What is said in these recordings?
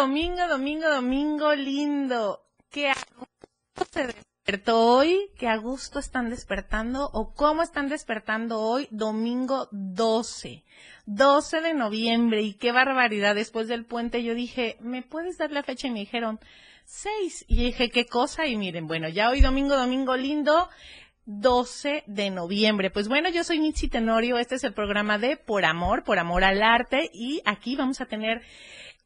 Domingo, domingo, domingo, lindo. ¿Qué se despertó hoy? ¿Qué a gusto están despertando? ¿O cómo están despertando hoy? Domingo 12. 12 de noviembre. Y qué barbaridad. Después del puente yo dije, ¿me puedes dar la fecha? Y me dijeron, 6. Y dije, ¿qué cosa? Y miren, bueno, ya hoy domingo, domingo lindo. 12 de noviembre. Pues bueno, yo soy Mitzi Tenorio, este es el programa de Por Amor, Por Amor al Arte y aquí vamos a tener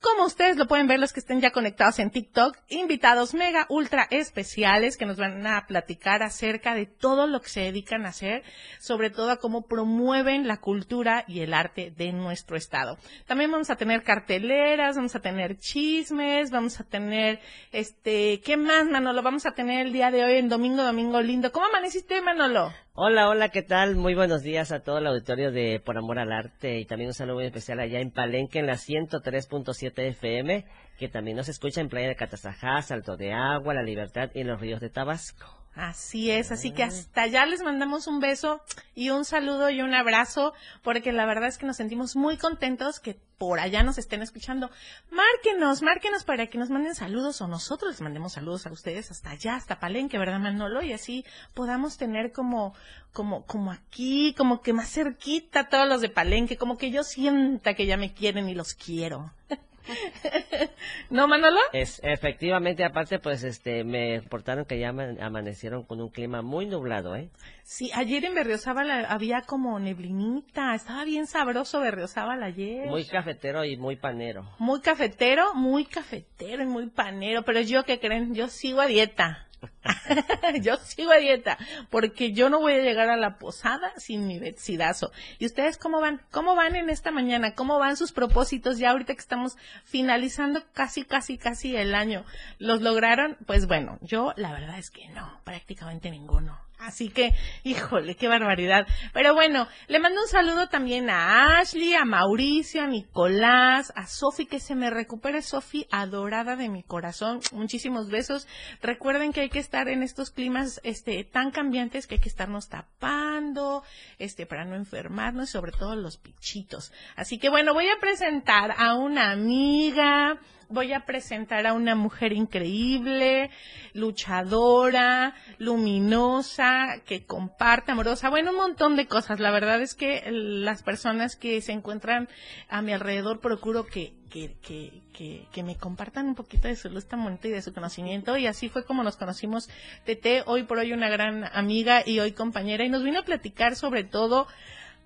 como ustedes lo pueden ver los que estén ya conectados en TikTok, invitados mega ultra especiales que nos van a platicar acerca de todo lo que se dedican a hacer, sobre todo a cómo promueven la cultura y el arte de nuestro estado. También vamos a tener carteleras, vamos a tener chismes, vamos a tener este, ¿qué más, Manolo? Vamos a tener el día de hoy en Domingo Domingo Lindo. ¿Cómo amaneciste, Manolo? Hola, hola, ¿qué tal? Muy buenos días a todo el auditorio de Por Amor al Arte y también un saludo muy especial allá en Palenque en la 103.7 FM, que también nos escucha en Playa de Catazajá, Salto de Agua, La Libertad y en los ríos de Tabasco. Así es, así que hasta allá les mandamos un beso y un saludo y un abrazo, porque la verdad es que nos sentimos muy contentos que por allá nos estén escuchando. Márquenos, márquenos para que nos manden saludos o nosotros les mandemos saludos a ustedes hasta allá, hasta Palenque, ¿verdad, Manolo? Y así podamos tener como, como, como aquí, como que más cerquita todos los de Palenque, como que yo sienta que ya me quieren y los quiero. ¿No, Manolo? Es, efectivamente, aparte, pues, este, me reportaron que ya amanecieron con un clima muy nublado, ¿eh? Sí, ayer en Berriozábal había como neblinita, estaba bien sabroso Berriozábal ayer. Muy cafetero y muy panero. Muy cafetero, muy cafetero y muy panero, pero yo, ¿qué creen? Yo sigo a dieta. yo sigo a dieta, porque yo no voy a llegar a la posada sin mi betsidazo. ¿Y ustedes cómo van? ¿Cómo van en esta mañana? ¿Cómo van sus propósitos ya ahorita que estamos finalizando casi, casi, casi el año? ¿Los lograron? Pues bueno, yo la verdad es que no, prácticamente ninguno. Así que, híjole, qué barbaridad. Pero bueno, le mando un saludo también a Ashley, a Mauricio, a Nicolás, a Sofi, que se me recupere Sofi, adorada de mi corazón. Muchísimos besos. Recuerden que hay que estar en estos climas este tan cambiantes que hay que estarnos tapando, este para no enfermarnos, sobre todo los pichitos. Así que bueno, voy a presentar a una amiga, voy a presentar a una mujer increíble, luchadora, luminosa, que comparte, amorosa, bueno, un montón de cosas. La verdad es que las personas que se encuentran a mi alrededor procuro que, que, que, que, me compartan un poquito de su luz tan bonita y de su conocimiento. Y así fue como nos conocimos Tete, hoy por hoy una gran amiga y hoy compañera, y nos vino a platicar sobre todo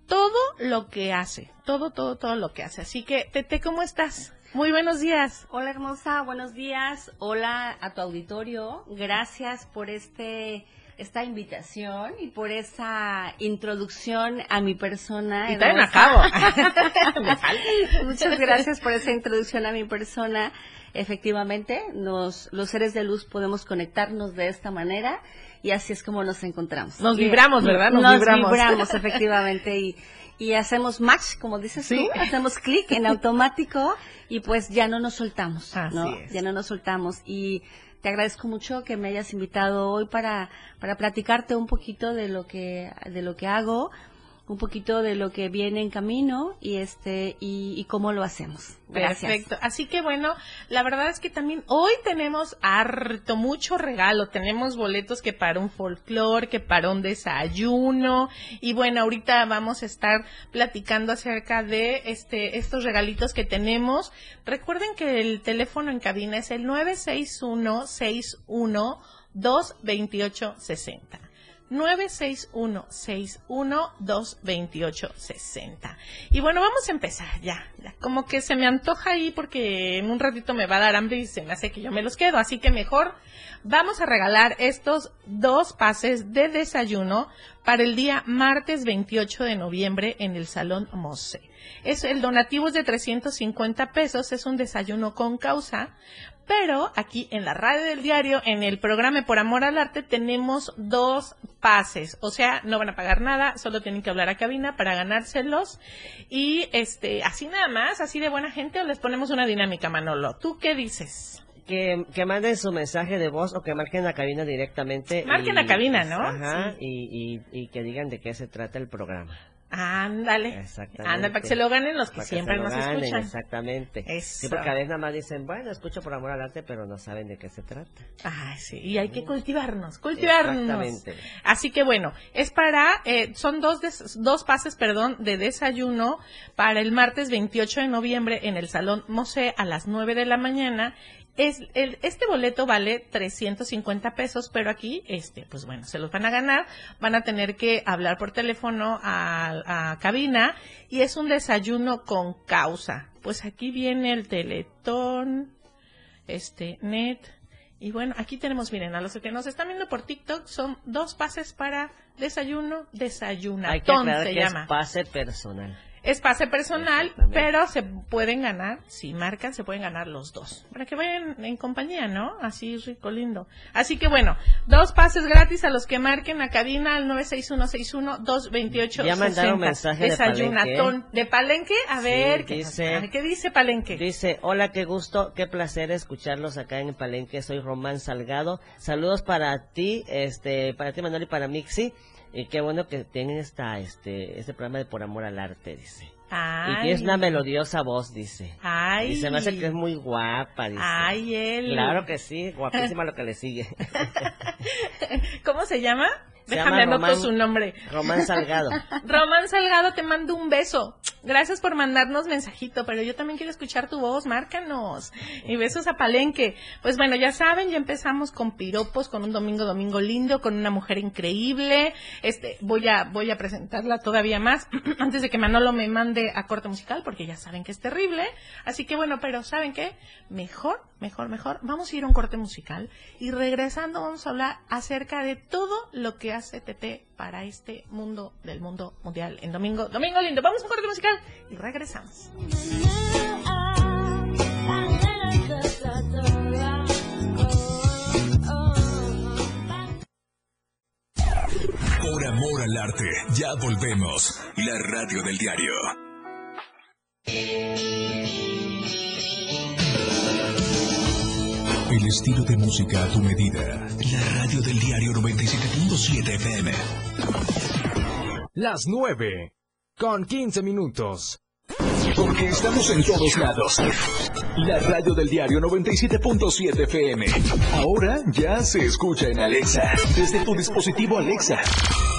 todo lo que hace, todo, todo, todo lo que hace. Así que, Tete, ¿cómo estás? Muy buenos días. Hola hermosa, buenos días. Hola a tu auditorio. Gracias por este esta invitación y por esa introducción a mi persona. Y también acabo. Muchas gracias por esa introducción a mi persona. Efectivamente, nos, los seres de luz podemos conectarnos de esta manera y así es como nos encontramos. Nos vibramos, ¿verdad? Nos, vibramos. efectivamente, y, y hacemos match, como dices tú, hacemos clic en automático y pues ya no nos soltamos, ¿no? Ya no nos soltamos y te agradezco mucho que me hayas invitado hoy para, para platicarte un poquito de lo que, de lo que hago, un poquito de lo que viene en camino y este y, cómo lo hacemos. Gracias. Perfecto. Así que bueno, la verdad es que también hoy tenemos harto, mucho regalo. Tenemos boletos que para un folclore, que para un desayuno. Y bueno, ahorita vamos a estar platicando acerca de este, estos regalitos que tenemos. Recuerden que el teléfono en cabina es el 961 61 22860. 961-61-228-60. Y bueno, vamos a empezar ya. Como que se me antoja ahí porque en un ratito me va a dar hambre y se me hace que yo me los quedo. Así que mejor vamos a regalar estos dos pases de desayuno para el día martes 28 de noviembre en el Salón Mose. Es el donativo es de 350 pesos, es un desayuno con causa, pero aquí en la radio del diario, en el programa Por Amor al Arte, tenemos dos pases. O sea, no van a pagar nada, solo tienen que hablar a cabina para ganárselos. Y este, así nada más, así de buena gente, o les ponemos una dinámica, Manolo. ¿Tú qué dices? Que, que manden su mensaje de voz o que marquen la cabina directamente. Marquen la cabina, ¿no? Ajá, y, y, y que digan de qué se trata el programa. Ándale. Exactamente. para que se lo ganen los que siempre nos escuchan. Exactamente. Sí, porque a veces nada más dicen, bueno, escucho por amor al arte, pero no saben de qué se trata. Ah, sí. Y hay que cultivarnos, cultivarnos. Exactamente. Así que bueno, es para, eh, son dos, dos pases, perdón, de desayuno para el martes 28 de noviembre en el Salón Mose a las 9 de la mañana es, el, este boleto vale 350 pesos, pero aquí, este, pues bueno, se los van a ganar, van a tener que hablar por teléfono a, a cabina y es un desayuno con causa. Pues aquí viene el teletón, este, net, y bueno, aquí tenemos, miren, a los que nos están viendo por TikTok, son dos pases para desayuno, desayunatón Hay que se llama. Es pase personal. Es pase personal, pero se pueden ganar, si marcan, se pueden ganar los dos. Para que vayan en compañía, ¿no? Así rico, lindo. Así que bueno, dos pases gratis a los que marquen a cabina al 96161-228. Ya mandaron mensaje Desayunatón. de Palenque. ¿De A ver, ¿qué, dice, ¿qué dice Palenque? Dice, hola, qué gusto, qué placer escucharlos acá en Palenque. Soy Román Salgado. Saludos para ti, este, para ti Manuel y para Mixi. Y qué bueno que tienen esta, este, este programa de Por Amor al Arte, dice. Y que es una melodiosa voz, dice. Ay. Y se me hace que es muy guapa, dice. Ay, él. Claro que sí, guapísima lo que le sigue. ¿Cómo se llama? Déjame anotar su nombre. Román Salgado. Román Salgado, te mando un beso. Gracias por mandarnos mensajito, pero yo también quiero escuchar tu voz, márcanos. Y besos a Palenque. Pues bueno, ya saben, ya empezamos con piropos, con un domingo, domingo lindo, con una mujer increíble. Este, voy a, voy a presentarla todavía más, antes de que Manolo me mande a corte musical, porque ya saben que es terrible. Así que bueno, pero ¿saben qué? Mejor, mejor, mejor. Vamos a ir a un corte musical y regresando vamos a hablar acerca de todo lo que CTT para este mundo del mundo mundial en domingo. Domingo lindo, vamos a un corte musical y regresamos. Por amor al arte, ya volvemos. La radio del diario. El estilo de música a tu medida. La radio del diario 97.7 FM. Las 9. Con 15 minutos. Porque estamos en todos lados. La radio del diario 97.7 FM. Ahora ya se escucha en Alexa. Desde tu dispositivo Alexa.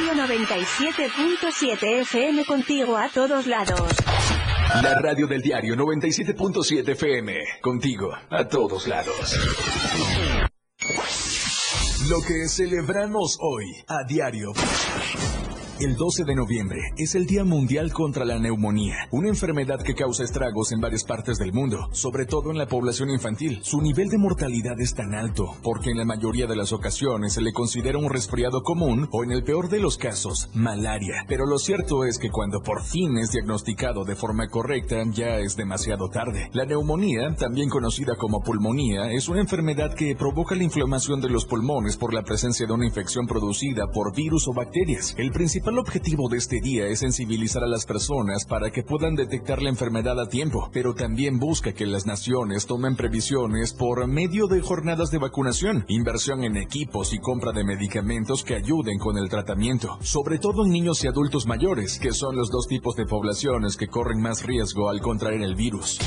97.7 FM contigo a todos lados. La radio del diario 97.7 FM, contigo a todos lados. Lo que celebramos hoy a diario. El 12 de noviembre es el Día Mundial contra la Neumonía, una enfermedad que causa estragos en varias partes del mundo, sobre todo en la población infantil. Su nivel de mortalidad es tan alto porque en la mayoría de las ocasiones se le considera un resfriado común o en el peor de los casos, malaria. Pero lo cierto es que cuando por fin es diagnosticado de forma correcta ya es demasiado tarde. La neumonía, también conocida como pulmonía, es una enfermedad que provoca la inflamación de los pulmones por la presencia de una infección producida por virus o bacterias. El principal el objetivo de este día es sensibilizar a las personas para que puedan detectar la enfermedad a tiempo, pero también busca que las naciones tomen previsiones por medio de jornadas de vacunación, inversión en equipos y compra de medicamentos que ayuden con el tratamiento, sobre todo en niños y adultos mayores, que son los dos tipos de poblaciones que corren más riesgo al contraer el virus.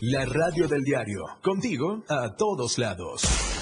La radio del diario, contigo a todos lados.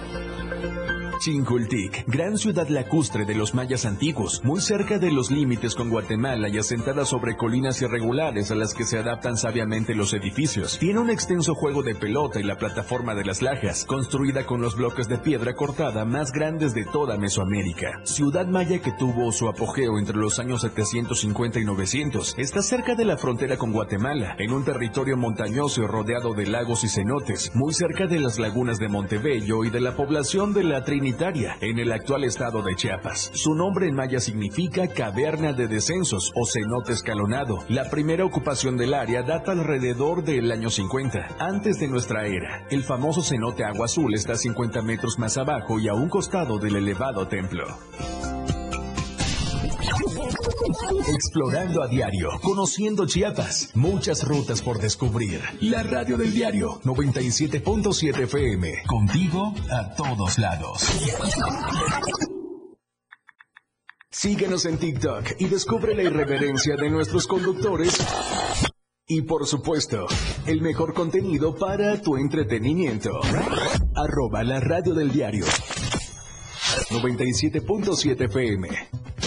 Chincultic, gran ciudad lacustre de los mayas antiguos, muy cerca de los límites con Guatemala y asentada sobre colinas irregulares a las que se adaptan sabiamente los edificios. Tiene un extenso juego de pelota y la plataforma de las lajas, construida con los bloques de piedra cortada más grandes de toda Mesoamérica. Ciudad maya que tuvo su apogeo entre los años 750 y 900, está cerca de la frontera con Guatemala, en un territorio montañoso rodeado de lagos y cenotes, muy cerca de las lagunas de Montebello y de la población de la Trinidad en el actual estado de Chiapas. Su nombre en maya significa caverna de descensos o cenote escalonado. La primera ocupación del área data alrededor del año 50, antes de nuestra era. El famoso cenote Agua Azul está 50 metros más abajo y a un costado del elevado templo. Explorando a diario, conociendo Chiapas, muchas rutas por descubrir. La radio del diario 97.7 FM, contigo a todos lados. Síguenos en TikTok y descubre la irreverencia de nuestros conductores. Y por supuesto, el mejor contenido para tu entretenimiento. Arroba la radio del diario 97.7 FM.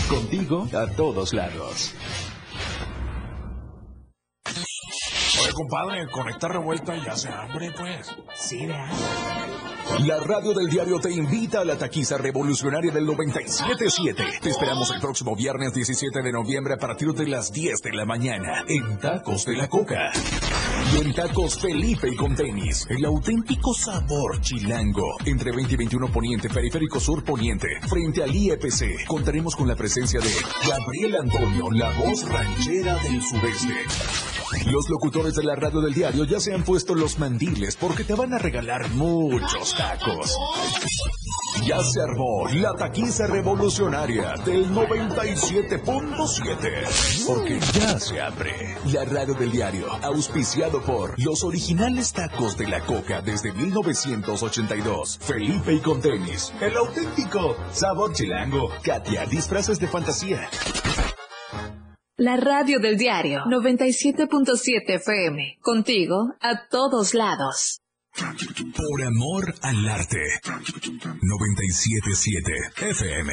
Contigo a todos lados. Oye, compadre, con esta revuelta ya se hambre, pues. Sí, ¿verdad? La radio del diario te invita a la taquiza revolucionaria del 97.7. Te esperamos el próximo viernes 17 de noviembre a partir de las 10 de la mañana en Tacos de la Coca. Y en Tacos Felipe y con tenis, el auténtico sabor chilango. Entre 20 y 21 Poniente, Periférico Sur Poniente, frente al IEPC, contaremos con la presencia de Gabriel Antonio, la voz ranchera del sureste. Los locutores de la radio del diario ya se han puesto los mandiles porque te van a regalar muchos tacos. Ya se armó la taquiza revolucionaria del 97.7. Porque ya se abre la radio del diario, auspiciado por los originales tacos de la coca desde 1982. Felipe y con tenis, el auténtico sabor chilango. Katia, disfraces de fantasía. La radio del diario 97.7 FM. Contigo a todos lados. Por amor al arte. 97.7 FM.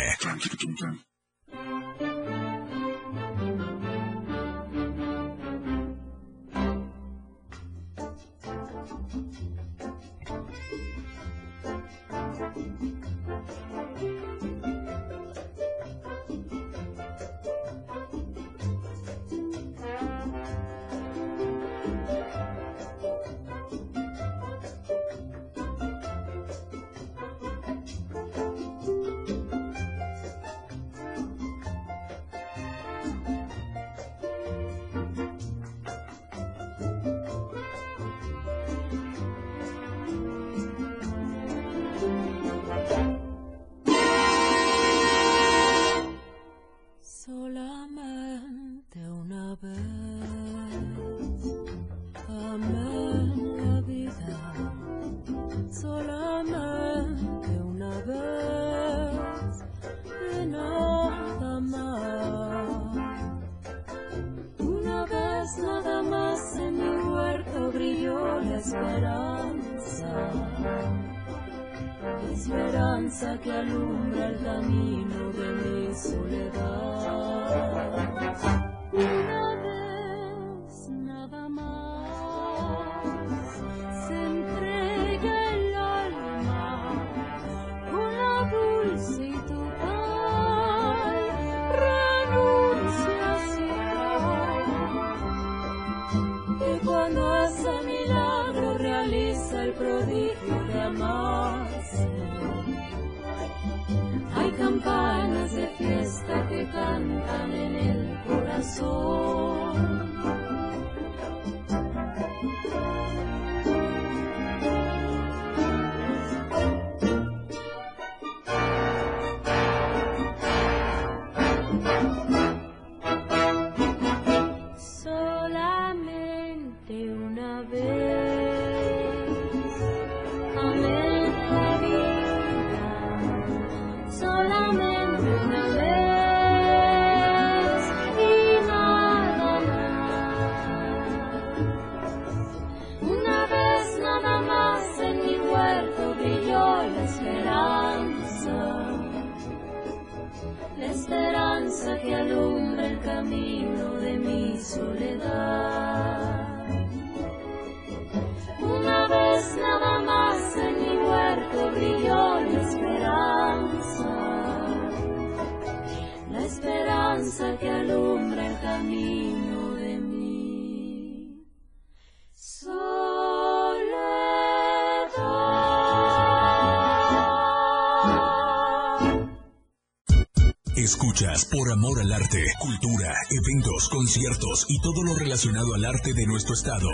Amor al arte, cultura, eventos, conciertos y todo lo relacionado al arte de nuestro estado.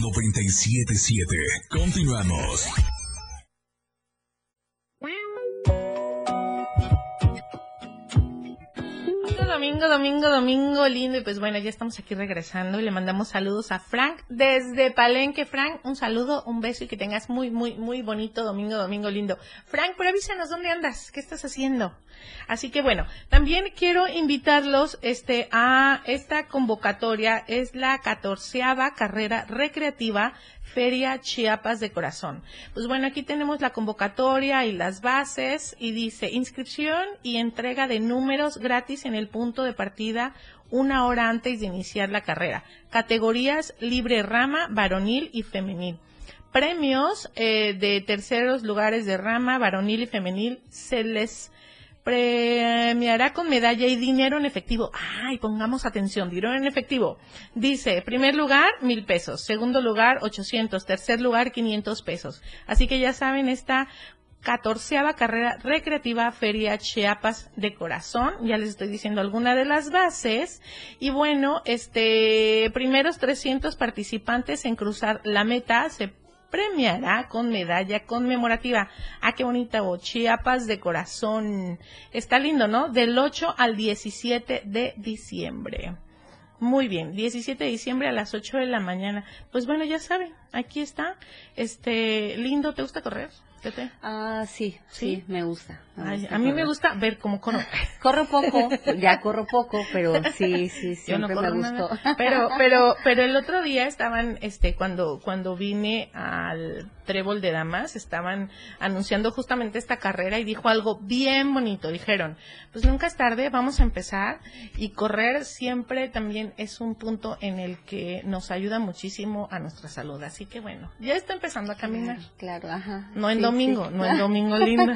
977. Continuamos. Y pues bueno, ya estamos aquí regresando y le mandamos saludos a Frank desde Palenque. Frank, un saludo, un beso y que tengas muy, muy, muy bonito domingo, domingo lindo. Frank, pero avísanos dónde andas, qué estás haciendo. Así que bueno, también quiero invitarlos este, a esta convocatoria. Es la catorceava carrera recreativa Feria Chiapas de Corazón. Pues bueno, aquí tenemos la convocatoria y las bases y dice inscripción y entrega de números gratis en el punto de partida una hora antes de iniciar la carrera. Categorías libre rama, varonil y femenil. Premios eh, de terceros lugares de rama, varonil y femenil se les premiará con medalla y dinero en efectivo. Ay, pongamos atención, dinero en efectivo. Dice, primer lugar, mil pesos. Segundo lugar, ochocientos. Tercer lugar, quinientos pesos. Así que ya saben, esta catorceava carrera recreativa Feria Chiapas de Corazón. Ya les estoy diciendo alguna de las bases. Y bueno, este, primeros 300 participantes en cruzar la meta se premiará con medalla conmemorativa. Ah, qué bonita, o Chiapas de corazón. Está lindo, ¿no? Del 8 al 17 de diciembre. Muy bien, 17 de diciembre a las 8 de la mañana. Pues bueno, ya saben, aquí está. Este, lindo, ¿te gusta correr? Tete? Ah, sí, sí, me gusta. me Ay, gusta a mí me gusta ver cómo corro. Corro poco, ya corro poco, pero sí, sí, Yo no siempre corro me gustó. nada. Pero, pero, pero el otro día estaban, este, cuando, cuando vine al Trébol de Damas, estaban anunciando justamente esta carrera y dijo algo bien bonito. Dijeron, pues nunca es tarde, vamos a empezar y correr siempre también es un punto en el que nos ayuda muchísimo a nuestra salud. Así que bueno, ya está empezando a caminar. Claro, ajá. No en Sí, domingo, sí. no en domingo lindo.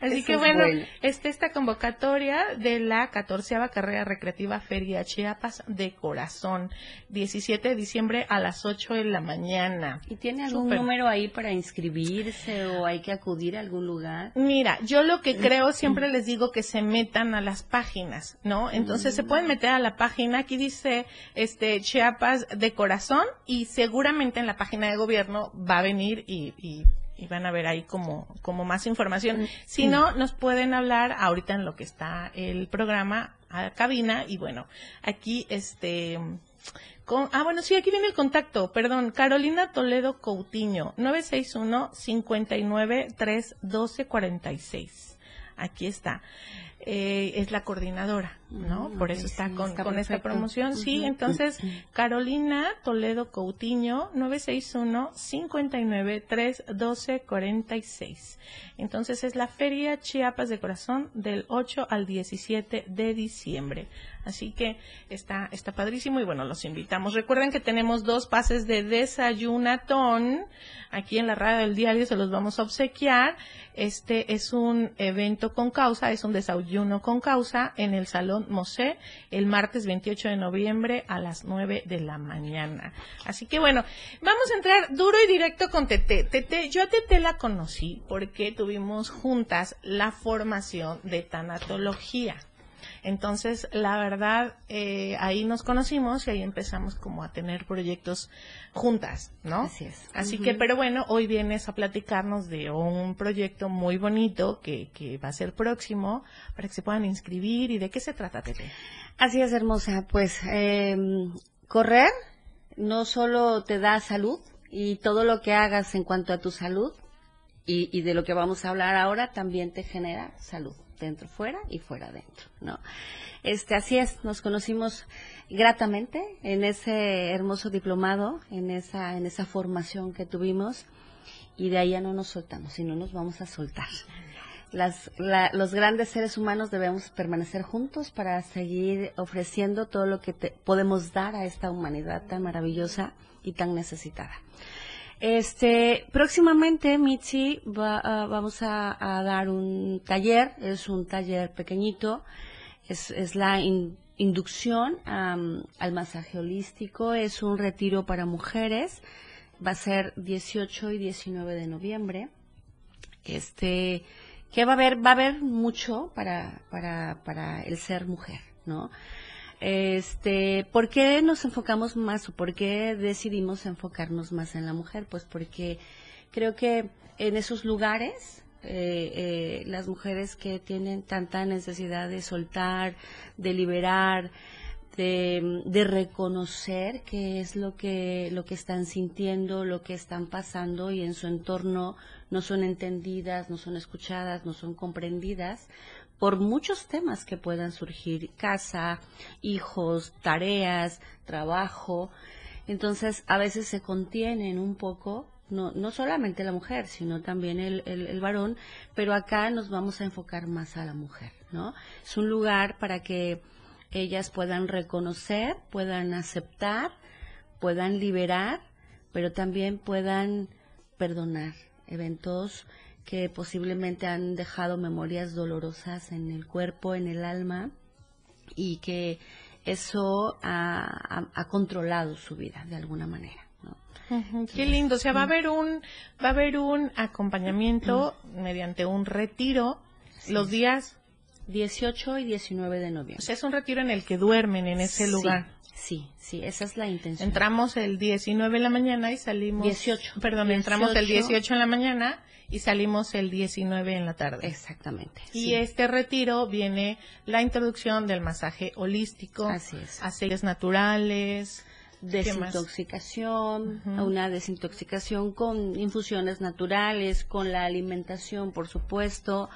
Así Eso que es bueno, bueno. está esta convocatoria de la catorceava carrera recreativa Feria Chiapas de Corazón, 17 de diciembre a las 8 de la mañana. ¿Y tiene algún Súper. número ahí para inscribirse o hay que acudir a algún lugar? Mira, yo lo que creo siempre les digo que se metan a las páginas, ¿no? Entonces se pueden meter a la página, aquí dice este Chiapas de corazón y seguramente en la página de gobierno va a venir y, y- y van a ver ahí como, como más información. Si no, nos pueden hablar ahorita en lo que está el programa a cabina y bueno, aquí este con- ah, bueno, sí, aquí viene el contacto, perdón, Carolina Toledo Coutinho, 961-59-312-46. Aquí está. Eh, es la coordinadora, ¿no? Mm, Por eso está sí, con, está con esta promoción. Sí, entonces, Carolina Toledo Coutinho, 961-59-312-46. Entonces es la Feria Chiapas de Corazón del 8 al 17 de diciembre. Así que está, está padrísimo y bueno, los invitamos. Recuerden que tenemos dos pases de desayunatón aquí en la radio del diario, se los vamos a obsequiar. Este es un evento con causa, es un desayuno con causa en el Salón Mosé el martes 28 de noviembre a las 9 de la mañana. Así que bueno, vamos a entrar duro y directo con Tete. Tete, yo a Tete la conocí porque tuvimos juntas la formación de tanatología. Entonces, la verdad, eh, ahí nos conocimos y ahí empezamos como a tener proyectos juntas, ¿no? Así es. Así que, pero bueno, hoy vienes a platicarnos de un proyecto muy bonito que, que va a ser próximo para que se puedan inscribir y de qué se trata, Tete. Así es, hermosa. Pues eh, correr no solo te da salud y todo lo que hagas en cuanto a tu salud y, y de lo que vamos a hablar ahora también te genera salud dentro fuera y fuera dentro, ¿no? Este, así es, nos conocimos gratamente en ese hermoso diplomado, en esa, en esa formación que tuvimos y de ahí ya no nos soltamos y no nos vamos a soltar. las, los grandes seres humanos debemos permanecer juntos para seguir ofreciendo todo lo que podemos dar a esta humanidad tan maravillosa y tan necesitada. Este, próximamente, Mitzi, ah, vamos a, dar un taller, es un taller pequeñito, es, la inducción al masaje holístico, es un retiro para mujeres, va a ser 18 y 19 de noviembre. Este, que va a haber, va a haber mucho para, para el ser mujer, ¿no? Este, ¿por qué nos enfocamos más o por qué decidimos enfocarnos más en la mujer? Pues porque creo que en esos lugares eh, eh, las mujeres que tienen tanta necesidad de soltar, de liberar, de, de, reconocer qué es lo que, lo que están sintiendo, lo que están pasando y en su entorno no son entendidas, no son escuchadas, no son comprendidas por muchos temas que puedan surgir, casa, hijos, tareas, trabajo. Entonces, a veces se contienen un poco, no, no solamente la mujer, sino también el, el, el varón, pero acá nos vamos a enfocar más a la mujer, ¿no? Es un lugar para que ellas puedan reconocer, puedan aceptar, puedan liberar, pero también puedan perdonar eventos que posiblemente han dejado memorias dolorosas en el cuerpo, en el alma, y que eso ha, controlado su vida de alguna manera. Qué lindo, o sea, va a haber un va a haber un acompañamiento mediante un retiro los días 18 y 19 de noviembre. O sea, es un retiro en el que duermen en ese lugar. Sí, sí, esa es la intención. Entramos el 19 en la mañana y salimos 18. Perdón, entramos el 18 en la mañana y salimos el 19 en la tarde. Exactamente. Y este retiro viene la introducción del masaje holístico, Así es. aceites naturales, desintoxicación, una desintoxicación con infusiones naturales, con la alimentación, por supuesto,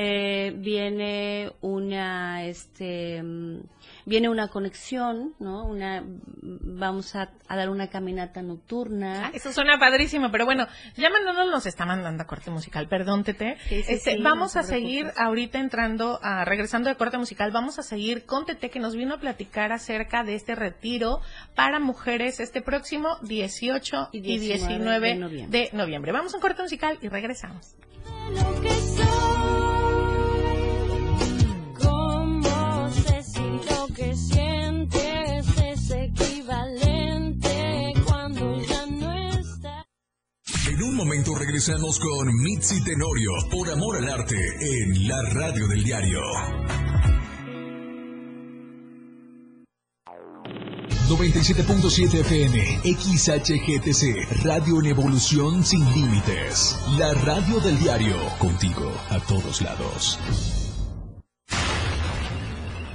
eh, viene una este mm, viene una conexión no una vamos a, dar una caminata nocturna. Ah, eso suena padrísimo pero bueno ya mandándonos nos está mandando a corte musical. Perdón Tete. Este, vamos a seguir ahorita entrando a regresando de corte musical vamos a seguir con Tete que nos vino a platicar acerca de este retiro para mujeres este próximo 18 y 19, de, noviembre. vamos a un corte musical y regresamos. Que sientes es equivalente cuando ya no está. En un momento regresamos con Mitzi Tenorio por Amor al Arte en la radio del diario. 97.7 FM, XHGTC, Radio en Evolución Sin Límites. La radio del diario, contigo a todos lados.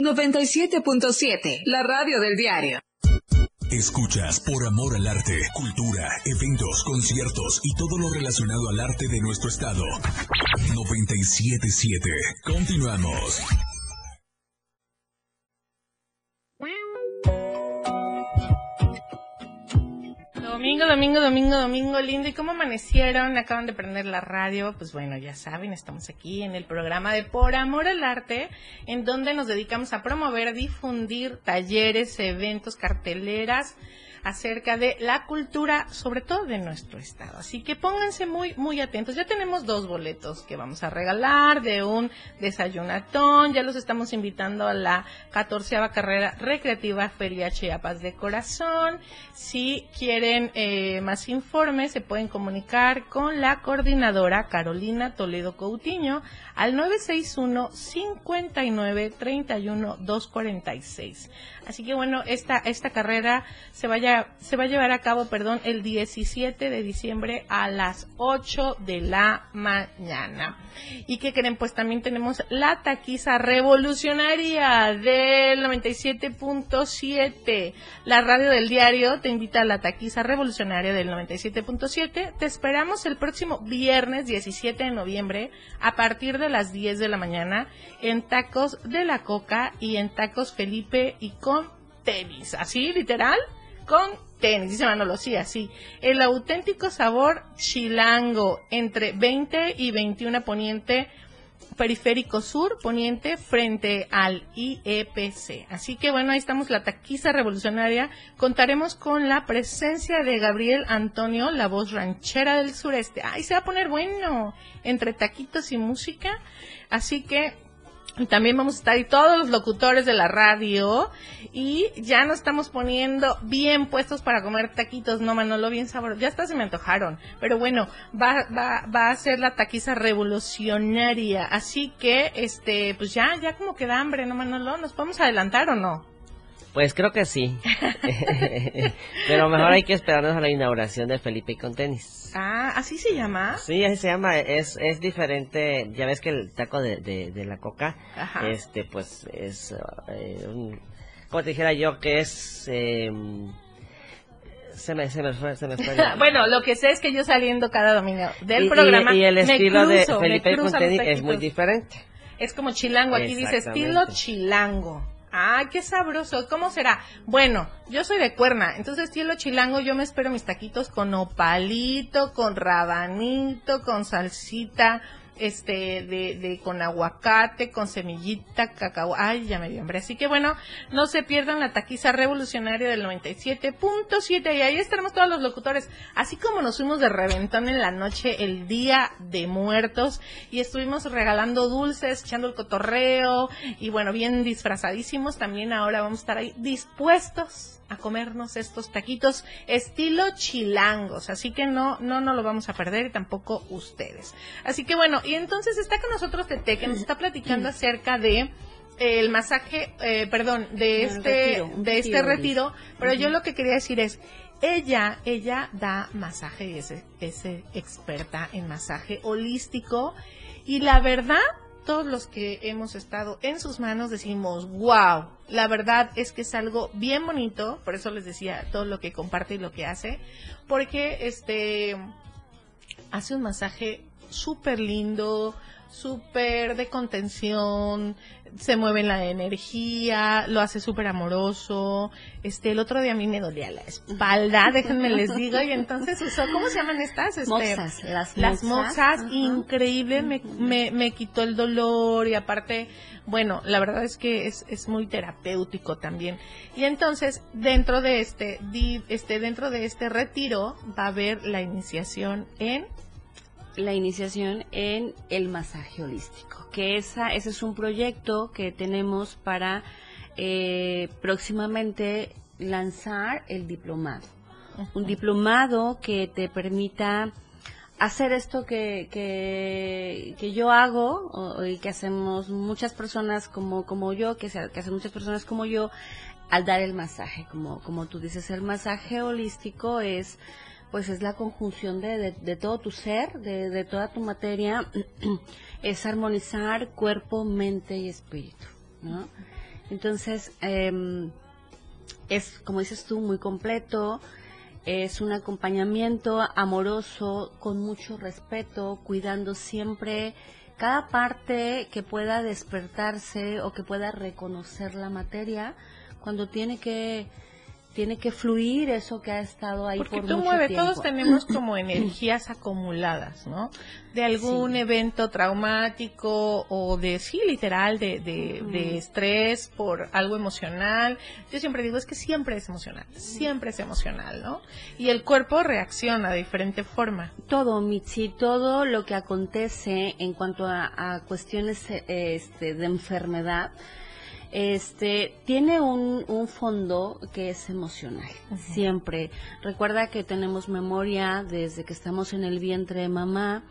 97.7, la radio del diario. Escuchas por amor al arte, cultura, eventos, conciertos y todo lo relacionado al arte de nuestro estado. 977. Continuamos. Domingo, domingo, domingo, domingo lindo. ¿Y cómo amanecieron? Acaban de prender la radio. Pues bueno, ya saben, estamos aquí en el programa de Por Amor al Arte, en donde nos dedicamos a promover, difundir talleres, eventos, carteleras acerca de la cultura, sobre todo de nuestro estado. Así que pónganse muy, muy atentos. Ya tenemos dos boletos que vamos a regalar de un desayunatón. Ya los estamos invitando a la catorceava carrera recreativa Feria Chiapas de Corazón. Si quieren eh, más informes, se pueden comunicar con la coordinadora Carolina Toledo Coutinho al 961 59 31 246. Así que bueno, esta, esta carrera se, vaya, se va a llevar a cabo, perdón, el 17 de diciembre a las 8 de la mañana. ¿Y qué creen? Pues también tenemos la taquiza revolucionaria del 97.7. La radio del diario te invita a la taquiza revolucionaria del 97.7. Te esperamos el próximo viernes 17 de noviembre a partir de las 10 de la mañana en Tacos de la Coca y en Tacos Felipe y con tenis. Así, literal, con tenis, dice Manolo, sí, así. El auténtico sabor chilango entre 20 y 21 poniente periférico sur poniente frente al IEPC. Así que bueno, ahí estamos la taquiza revolucionaria. Contaremos con la presencia de Gabriel Antonio, la voz ranchera del sureste. Ahí se va a poner bueno entre taquitos y música. Así que también vamos a estar ahí todos los locutores de la radio y ya nos estamos poniendo bien puestos para comer taquitos, no Manolo, bien sabroso. Ya hasta se me antojaron, pero bueno, va, va, va a ser la taquiza revolucionaria, así que este, pues ya, ya como queda hambre, no Manolo, ¿nos podemos adelantar o no? Pues creo que sí. Pero mejor hay que esperarnos a la inauguración de Felipe con tenis. Ah, ¿así se llama? Sí, así se llama. Es, es diferente. Ya ves que el taco de, de, la coca, este, pues es eh, un, como te dijera yo, que es... Em, se me, se me fue, se me fue. bueno, lo que sé es que yo saliendo cada domingo del programa. Y, el estilo de Felipe con tenis es muy diferente. Es como chilango. Aquí dice estilo chilango. Ay, qué sabroso. ¿Cómo será? Bueno, yo soy de cuerna, entonces estilo chilango yo me espero mis taquitos con opalito, con rabanito, con salsita, este, de, de, con aguacate, con semillita, cacao. Ay, ya me dio hambre. Así que bueno, no se pierdan la taquiza revolucionaria del 97.7 y ahí estaremos todos los locutores. Así como nos fuimos de reventón en la noche el día de muertos y estuvimos regalando dulces, echando el cotorreo y bueno, bien disfrazadísimos. También ahora vamos a estar ahí dispuestos a comernos estos taquitos estilo chilangos, así que no, no no lo vamos a perder y tampoco ustedes. Así que bueno, y entonces está con nosotros Tete, que nos está platicando acerca de el masaje, eh, perdón, de este, de este retiro, pero yo lo que quería decir es, ella, ella da masaje y es, es experta en masaje holístico y la verdad todos los que hemos estado en sus manos decimos, wow, la verdad es que es algo bien bonito, por eso les decía todo lo que comparte y lo que hace, porque este hace un masaje súper lindo, súper de contención, se mueve la energía, lo hace súper amoroso. Este, el otro día a mí me dolía la espalda, déjenme les digo, y entonces usó, ¿cómo se llaman estas? Este, las, las moxas, increíble, me, me, me quitó el dolor y aparte, bueno, la verdad es que es, es muy terapéutico también. Y entonces, dentro de este, este, dentro de este retiro va a haber la iniciación en la iniciación en el masaje holístico, que esa, ese es un proyecto que tenemos para eh, próximamente lanzar el diplomado. Un diplomado que te permita hacer esto que, que, que yo hago y que hacemos muchas personas como, como yo, que, que hacen muchas personas como yo, al dar el masaje. Como, como tú dices, el masaje holístico es pues es la conjunción de, de, todo tu ser, de, toda tu materia, es armonizar cuerpo, mente y espíritu, ¿no? Entonces, em, es, como dices tú, muy completo. Es un acompañamiento amoroso, con mucho respeto, cuidando siempre cada parte que pueda despertarse o que pueda reconocer la materia cuando tiene que tiene que fluir eso que ha estado ahí Porque por tú mucho mueves, tiempo. todos tenemos como energías acumuladas, ¿no? De algún evento traumático o de, sí, literal, de, de, de estrés por algo emocional. Yo siempre digo, es que siempre es emocional, siempre es emocional, ¿no? Y el cuerpo reacciona de diferente forma. Todo, Mitzi, todo lo que acontece en cuanto a, a cuestiones eh, este, de enfermedad, este tiene un, un fondo que es emocional siempre. Recuerda que tenemos memoria desde que estamos en el vientre de mamá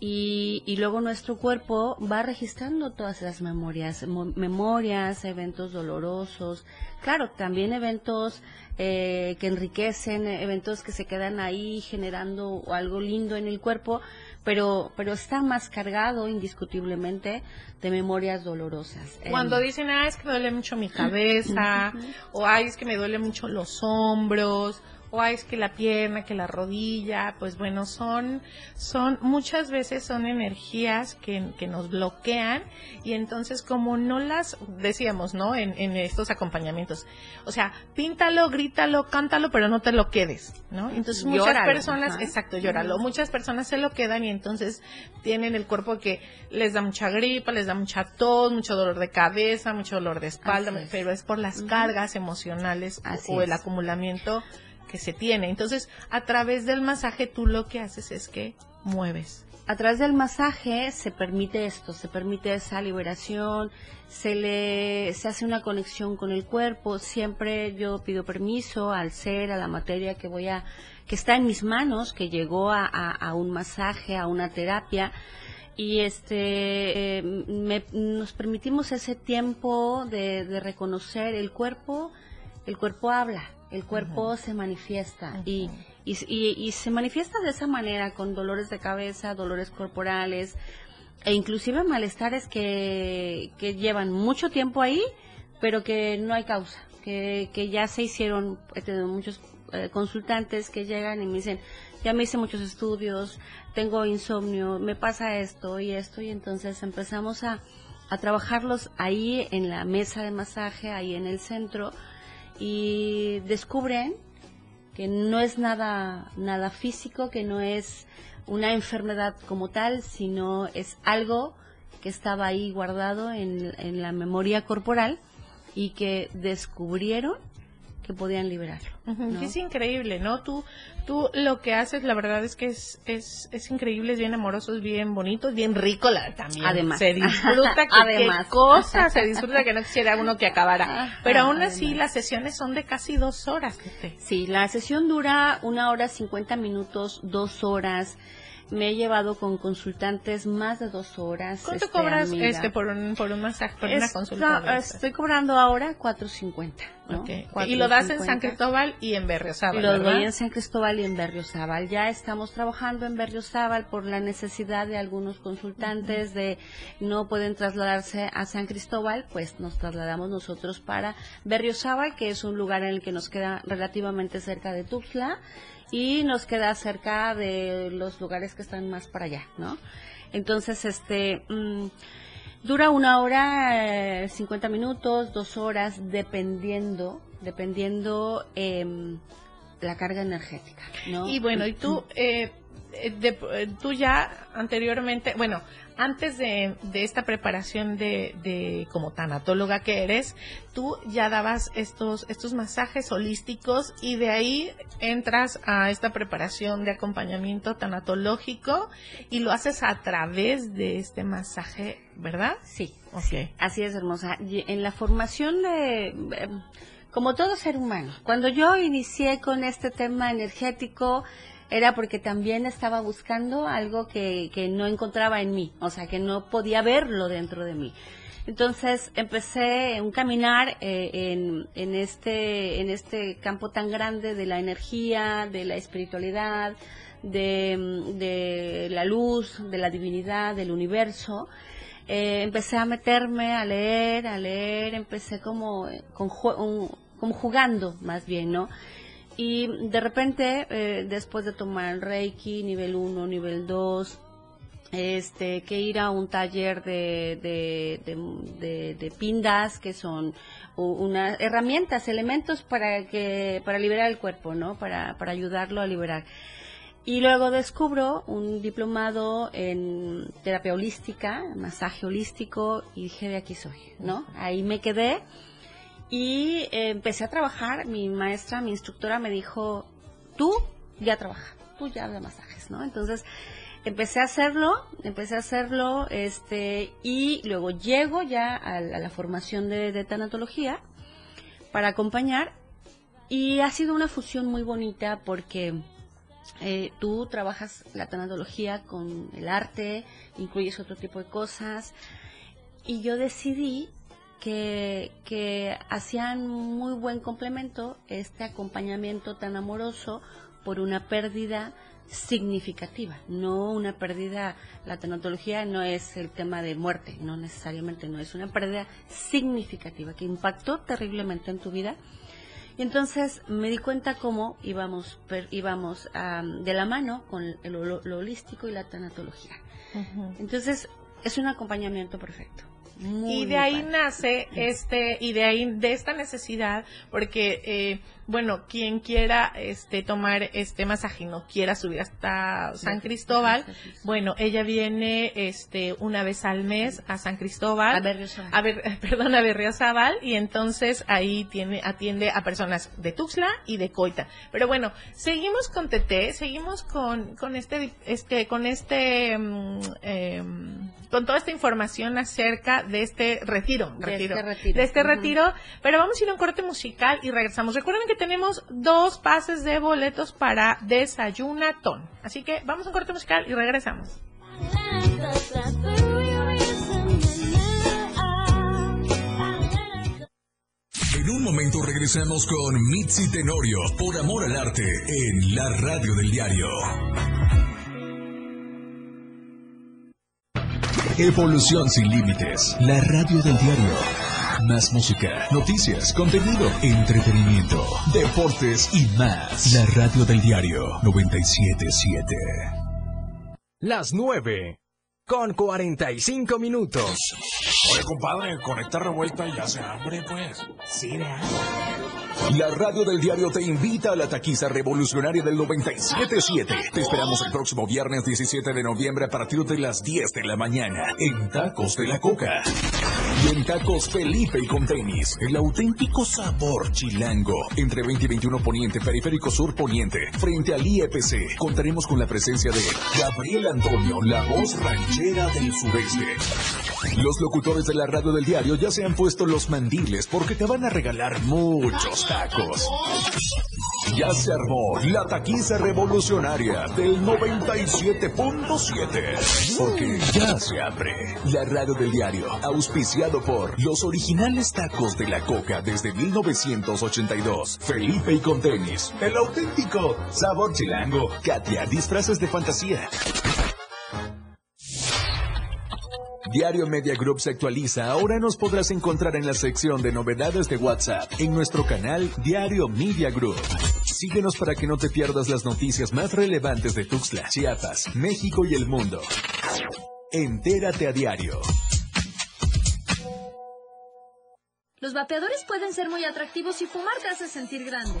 y, y luego nuestro cuerpo va registrando todas esas memorias mo- memorias eventos dolorosos. Claro también eventos eh, que enriquecen eventos que se quedan ahí generando algo lindo en el cuerpo pero pero está más cargado indiscutiblemente de memorias dolorosas. Cuando dicen, ah, es que me duele mucho mi cabeza, o ay, es que me duele mucho los hombros, o ay, es que la pierna, que la rodilla, pues bueno, son, son, muchas veces son energías que, que nos bloquean, y entonces como no las, decíamos, ¿no? En, en estos acompañamientos, o sea, píntalo, grítalo, cántalo, pero no te lo quedes, ¿no? Entonces muchas Llóralo, personas, exacto, llóralo, muchas personas se lo quedan y entonces tienen el cuerpo que les da mucha gripa, les da mucha tos, mucho dolor de cabeza, mucho dolor de espalda, es. pero es por las cargas emocionales Así o el es. acumulamiento que se tiene. Entonces, a través del masaje tú lo que haces es que mueves. a través del masaje se permite esto, se permite esa liberación, se le se hace una conexión con el cuerpo, siempre yo pido permiso al ser, a la materia que voy a que está en mis manos, que llegó a, un masaje, a una terapia y este eh, me- nos permitimos ese tiempo de reconocer el cuerpo, el cuerpo habla, el cuerpo se manifiesta y, y, y- y se manifiesta de esa manera con dolores de cabeza, dolores corporales e inclusive malestares que, que llevan mucho tiempo ahí, pero que no hay causa, que, que ya se hicieron, he tenido muchos eh, consultantes que llegan y me dicen, ya me hice muchos estudios, tengo insomnio, me pasa esto y esto, y entonces empezamos a, a trabajarlos ahí en la mesa de masaje, ahí en el centro, y descubren que no es nada, nada físico, que no es una enfermedad como tal, sino es algo que estaba ahí guardado en, en la memoria corporal y que descubrieron que podían liberarlo. Es increíble, ¿no? Tú, tú lo que haces, la verdad es que es, es, es increíble, es bien amoroso, es bien bonito, es bien rico la, también. Además. Se disfruta que Además. qué cosa, se disfruta que no quisiera uno que acabara. Pero aún así las sesiones son de casi dos horas. Sí, la sesión dura una hora cincuenta minutos, dos horas. Me he llevado con consultantes más de dos horas. ¿Cuánto este, cobras amiga. este por un, por un masaje, por una consulta? estas? Estoy cobrando ahora 4.50. ¿no? Y lo das en 4.50. San Cristóbal y en Berriozábal, Lo ¿verdad? doy en San Cristóbal y en Berriozábal. Ya estamos trabajando en Berriozábal por la necesidad de algunos consultantes de no pueden trasladarse a San Cristóbal, pues nos trasladamos nosotros para Berriozábal, que es un lugar en el que nos queda relativamente cerca de Tuxtla y nos queda cerca de los lugares que están más para allá, ¿no? Entonces, este, mm, dura una hora, eh, 50 minutos, dos horas, dependiendo, dependiendo em, la carga energética, ¿no? Y bueno, y tú, eh, eh, de- eh, tú ya anteriormente, bueno, antes de, de esta preparación de, de como tanatóloga que eres, tú ya dabas estos, estos masajes holísticos y de ahí entras a esta preparación de acompañamiento tanatológico y lo haces a través de este masaje, ¿verdad? Sí. Así es, hermosa. Y En la formación de, em, como todo ser humano, cuando yo inicié con este tema energético, era porque también estaba buscando algo que, que no encontraba en mí, o sea, que no podía verlo dentro de mí. Entonces empecé un caminar eh, en, en, este, en este campo tan grande de la energía, de la espiritualidad, de, de la luz, de la divinidad, del universo. Eh, empecé a meterme, a leer, a leer, empecé como con como jugando más bien, ¿no? Y de repente, eh, después de tomar el Reiki, nivel 1, nivel 2, este, que ir a un taller de, de, de, pindas, que son unas herramientas, elementos para que, para liberar el cuerpo, ¿no? Para, para ayudarlo a liberar. Y luego descubro un diplomado en terapia holística, masaje holístico, y dije, de aquí soy, ¿no? Ahí me quedé y eh, empecé a trabajar, mi maestra, mi instructora me dijo, tú ya trabajas, tú ya de masajes, ¿no? Entonces empecé a hacerlo, empecé a hacerlo, este, y luego llego ya a, la formación de, tanatología para acompañar, y ha sido una fusión muy bonita porque eh, tú trabajas la tanatología con el arte, incluyes otro tipo de cosas, y yo decidí que, hacían muy buen complemento este acompañamiento tan amoroso por una pérdida significativa, no una pérdida, la tanatología no es el tema de muerte, no necesariamente, no es una pérdida significativa que impactó terriblemente en tu vida. Y entonces me di cuenta cómo íbamos, íbamos de la mano con lo, holístico y la tanatología. Entonces es un acompañamiento perfecto y de ahí nace este, y de ahí, de esta necesidad, porque, eh, bueno, quien quiera este tomar este masaje y no quiera subir hasta San Cristóbal, bueno, ella viene este una vez al mes a San Cristóbal, a, ver, perdón, a Berriozabal, y entonces ahí tiene, atiende a personas de Tuxtla y de Coita. Pero bueno, seguimos con TT, seguimos con, con este, este, con este, mm, em, con toda esta información acerca de este retiro, retiro, de este retiro, pero vamos a ir a un corte musical y regresamos. Recuerden que tenemos dos pases de boletos para Desayunatón, así que vamos a un corte musical y regresamos. En un momento regresamos con Mitzi Tenorio por Amor al Arte en la radio del diario. Evolución sin límites. La radio del diario. Más música, noticias, contenido, entretenimiento, deportes y más. La radio del diario 977. Las 9 con 45 minutos. Oye, compadre, con esta revuelta ya se hambre, pues. Sí. La radio del diario te invita a la taquiza revolucionaria del 97.7. Te esperamos el próximo viernes 17 de noviembre a partir de las 10 de la mañana en Tacos de la Coca. En Tacos Felipe y con tenis, el auténtico sabor chilango. Entre 20 y 21 Poniente, Periférico Sur Poniente, frente al IEPC, contaremos con la presencia de Gabriel Antonio, la voz ranchera del sureste. Los locutores de la radio del diario ya se han puesto los mandiles porque te van a regalar muchos tacos. Ya se armó la taquiza revolucionaria del 97.7. Porque ya se abre la radio del diario, auspiciado por los originales tacos de la coca desde 1982. Felipe y con tenis, el auténtico sabor chilango. Katia, disfraces de fantasía. Diario Media Group se actualiza. Ahora nos podrás encontrar en la sección de novedades de WhatsApp en nuestro canal Diario Media Group. Síguenos para que no te pierdas las noticias más relevantes de Tuxtla, Chiapas, México y el mundo. Entérate a diario. Los vapeadores pueden ser muy atractivos y fumar te hace sentir grande.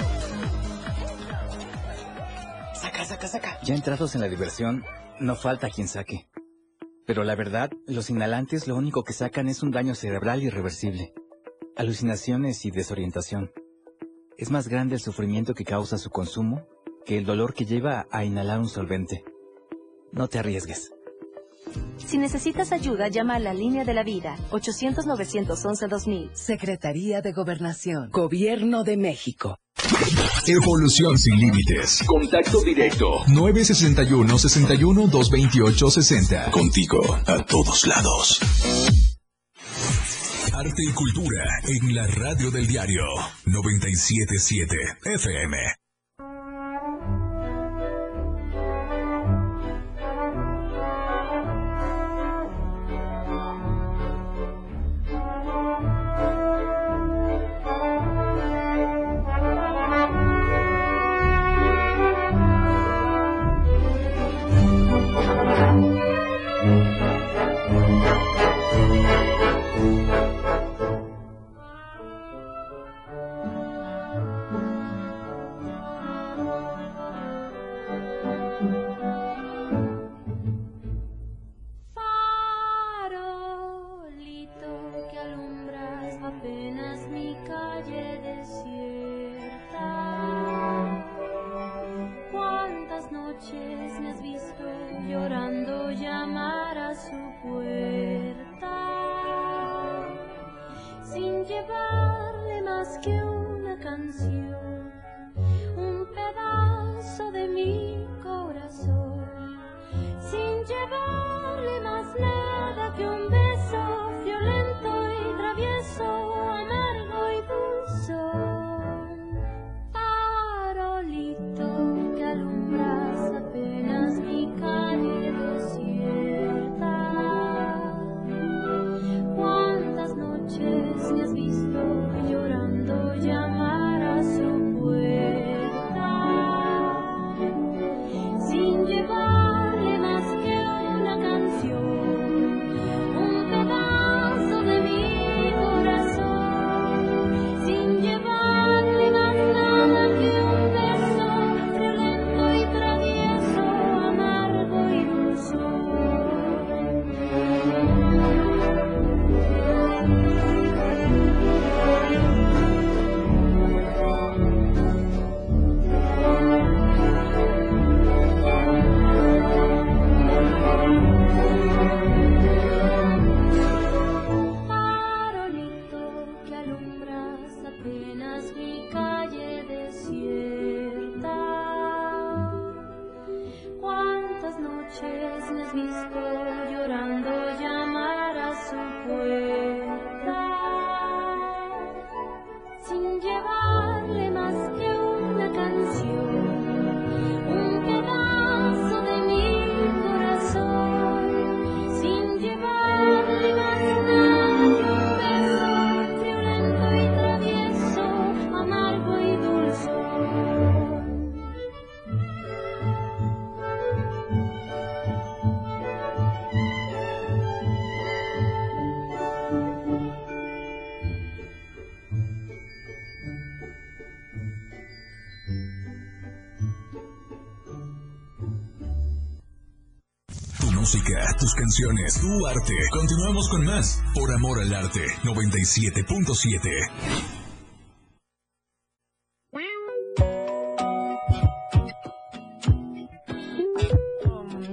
Ya entrados en la diversión, no falta quien saque. Pero la verdad, los inhalantes lo único que sacan es un daño cerebral irreversible. Alucinaciones y desorientación. Es más grande el sufrimiento que causa su consumo que el dolor que lleva a inhalar un solvente. No te arriesgues. Si necesitas ayuda, llama a la línea de la vida, 800-911-2000. Secretaría de Gobernación, Gobierno de México. Evolución sin límites. Contacto directo. 961-61-228-60. Contigo a todos lados. Arte y cultura en la radio del diario 977 FM. Canciones, tu arte. Continuamos con más por amor al arte 97.7.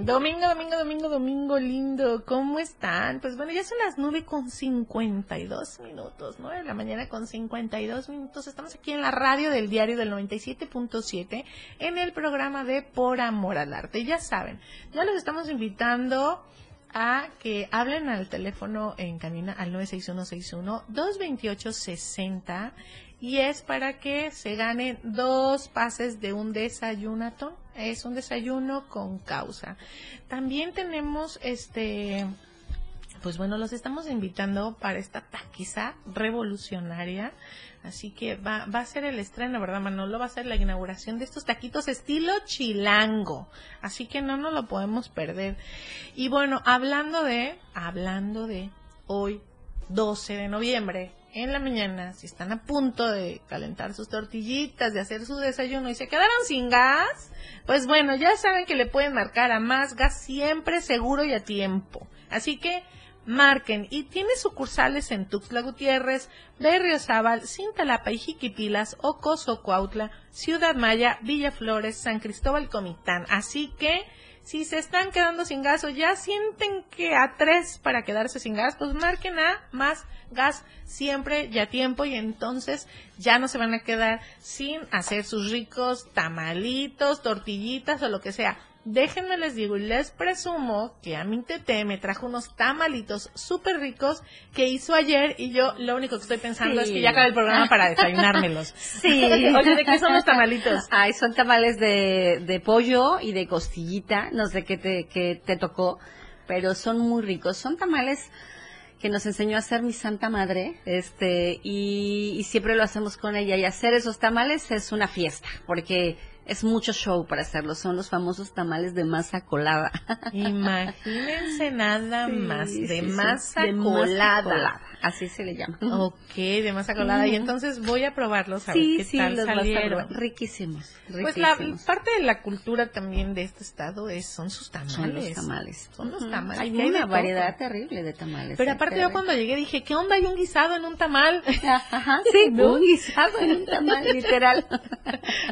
Domingo, domingo, domingo, domingo lindo. ¿Cómo están? Pues bueno, ya son las nueve con 52 minutos, ¿no? De la mañana con 52 minutos. Estamos aquí en la radio del diario del 97.7 en el programa de Por Amor al Arte. Ya saben, ya los estamos invitando a que hablen al teléfono en camina al 96161-228-60 y es para que se ganen dos pases de un desayunato. Es un desayuno con causa. También tenemos este pues bueno, los estamos invitando para esta taquiza revolucionaria. Así que va, va a ser el estreno, ¿verdad, Manolo? Va a ser la inauguración de estos taquitos estilo chilango. Así que no nos lo podemos perder. Y bueno, hablando de, hablando de hoy, 12 de noviembre, en la mañana, si están a punto de calentar sus tortillitas, de hacer su desayuno y se quedaron sin gas, pues bueno, ya saben que le pueden marcar a más gas siempre seguro y a tiempo. Así que marquen y tiene sucursales en Tuxtla Gutiérrez, Berriozábal, Cintalapa y Jiquipilas, Ocoso, Cuautla, Ciudad Maya, Villa Flores, San Cristóbal Comitán. Así que Si se están quedando sin gas o ya sienten que a tres para quedarse sin gas, pues marquen a más gas siempre ya tiempo y entonces ya no se van a quedar sin hacer sus ricos tamalitos, tortillitas o lo que sea déjenme les digo y les presumo que a mi tete me trajo unos tamalitos súper ricos que hizo ayer y yo lo único que estoy pensando es que ya acaba el programa para desayunármelos. Sí. Oye, ¿de qué son los tamalitos? Ay, son tamales de, de pollo y de costillita, no sé qué te, qué te tocó, pero son muy ricos. Son tamales que nos enseñó a hacer mi santa madre, este, y, y siempre lo hacemos con ella. Y hacer esos tamales es una fiesta, porque es mucho show para hacerlo. Son los famosos tamales de masa colada. Imagínense nada más, de, masa, colada. Así se le llama. Ok, de masa colada. Y entonces voy a probarlos a ver qué tal salieron. Riquísimos, Pues la parte de la cultura también de este estado es son sus tamales. Son los tamales. Son los tamales. Hay una variedad terrible de tamales. Pero aparte yo cuando llegué dije, ¿qué onda? Hay un guisado en un tamal. Ajá, sí, un guisado en un tamal, literal.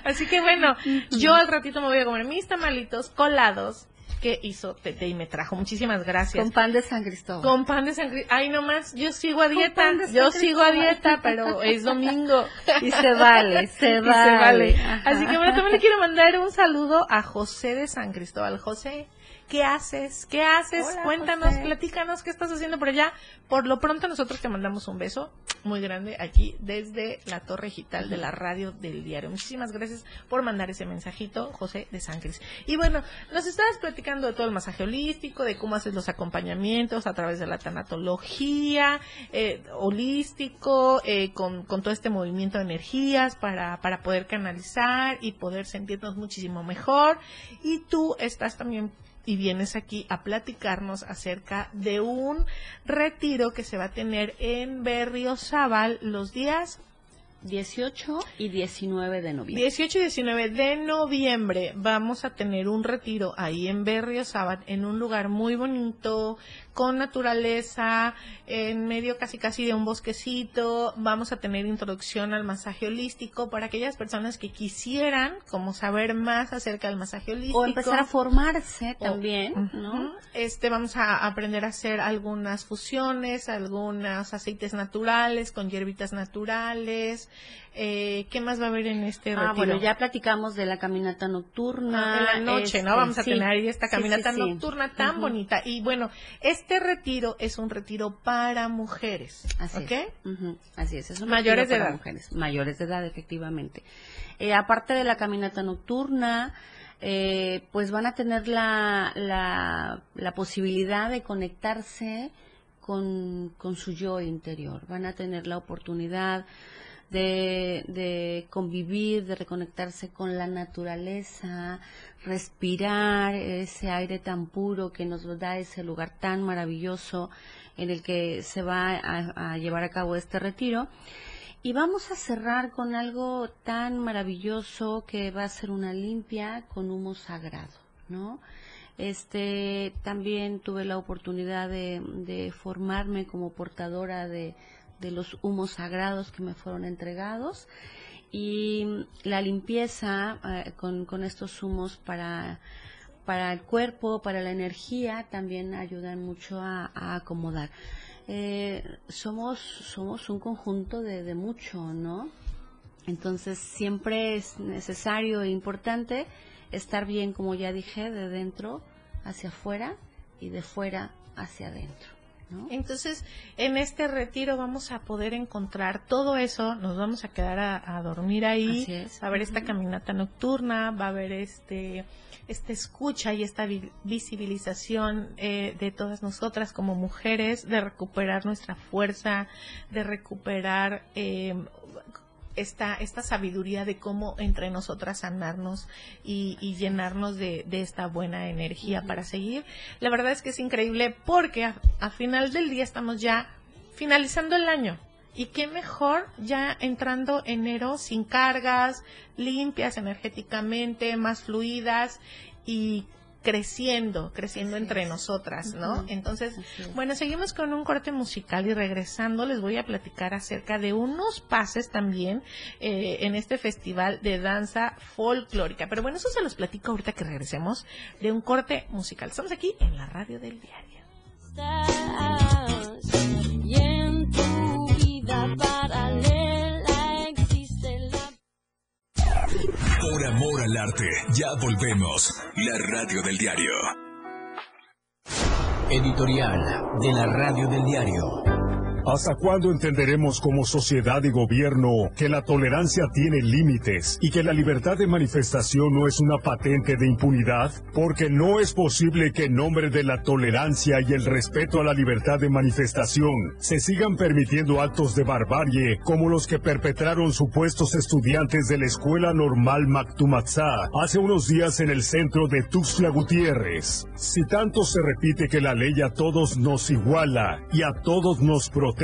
Así que bueno, yo al ratito me voy a comer mis tamalitos colados que hizo Tete y me trajo. Muchísimas gracias. Con pan de San Cristóbal. Con pan de San Cristóbal. Ay, nomás, yo sigo a dieta. Yo sigo a dieta, pero es domingo. Y se vale, se vale. se vale. Así que bueno, también le quiero mandar un saludo a José de San Cristóbal. José, ¿Qué haces? ¿Qué haces? Cuéntanos, platícanos qué estás haciendo por allá. Por lo pronto nosotros te mandamos un beso muy grande aquí desde la torre digital de la radio del diario. Muchísimas gracias por mandar ese mensajito, José de San Cris. Y bueno, nos estabas platicando de todo el masaje holístico, de cómo haces los acompañamientos a través de la tanatología, eh, holístico, eh, con, con todo este movimiento de energías para, para poder canalizar y poder sentirnos muchísimo mejor. Y tú estás también y vienes aquí a platicarnos acerca de un retiro que se va a tener en Berriozábal los días 18 y 19 de noviembre. 18 y 19 de noviembre vamos a tener un retiro ahí en Berriozábal en un lugar muy bonito, con naturaleza, en medio casi casi de un bosquecito. Vamos a tener introducción al masaje holístico para aquellas personas que quisieran como saber más acerca del masaje holístico. O empezar a formarse también, ¿no? Este, vamos a aprender a hacer algunas fusiones, algunos aceites naturales con hierbitas naturales. Eh, ¿Qué más va a haber en este retiro? Ah, bueno, ya platicamos de la caminata nocturna. en la noche, ¿no? Este, vamos a tener ahí esta caminata nocturna tan bonita. Y bueno, este retiro es un retiro para mujeres. Así ¿ok? es. Así es, es un Mayores de para edad. mujeres. Mayores de edad, efectivamente. Eh, aparte de la caminata nocturna, eh, pues van a tener la, la, la posibilidad de conectarse con, con su yo interior. Van a tener la oportunidad de, convivir, de reconectarse con la naturaleza, respirar ese aire tan puro que nos da ese lugar tan maravilloso en el que se va a, llevar a cabo este retiro. Y vamos a cerrar con algo tan maravilloso que va a ser una limpia con humo sagrado, ¿no? Este, también tuve la oportunidad de formarme como portadora de, de los humos sagrados que me fueron entregados y la limpieza eh, con, con estos humos para, para el cuerpo, para la energía, también ayudan mucho a, a acomodar. Eh, somos, somos un conjunto de, de mucho, ¿no? Entonces siempre es necesario e importante estar bien, como ya dije, de dentro hacia afuera y de fuera hacia adentro. ¿No? Entonces, en este retiro vamos a poder encontrar todo eso, nos vamos a quedar a, a dormir ahí, Así es. va a haber esta caminata nocturna, va a haber este esta escucha y esta vi- visibilización eh, de todas nosotras como mujeres, de recuperar nuestra fuerza, de recuperar eh, esta, esta sabiduría de cómo entre nosotras sanarnos y, y llenarnos de, de esta buena energía para seguir. La verdad es que es increíble porque a, a final del día estamos ya finalizando el año. Y qué mejor ya entrando enero sin cargas, limpias energéticamente, más fluidas y creciendo, creciendo entre nosotras, ¿no? Entonces, bueno, seguimos con un corte musical y regresando les voy a platicar acerca de unos pases también eh, en este festival de danza folclórica. Pero bueno, eso se los platico ahorita que regresemos de un corte musical. Estamos aquí en la radio del diario. Ya volvemos. La radio del diario. Editorial de la radio del diario. ¿Hasta cuándo entenderemos como sociedad y gobierno que la tolerancia tiene límites y que la libertad de manifestación no es una patente de impunidad? Porque no es posible que en nombre de la tolerancia y el respeto a la libertad de manifestación se sigan permitiendo actos de barbarie como los que perpetraron supuestos estudiantes de la Escuela Normal Mactumatzá hace unos días en el centro de Tuxtla Gutiérrez. Si tanto se repite que la ley a todos nos iguala y a todos nos protege,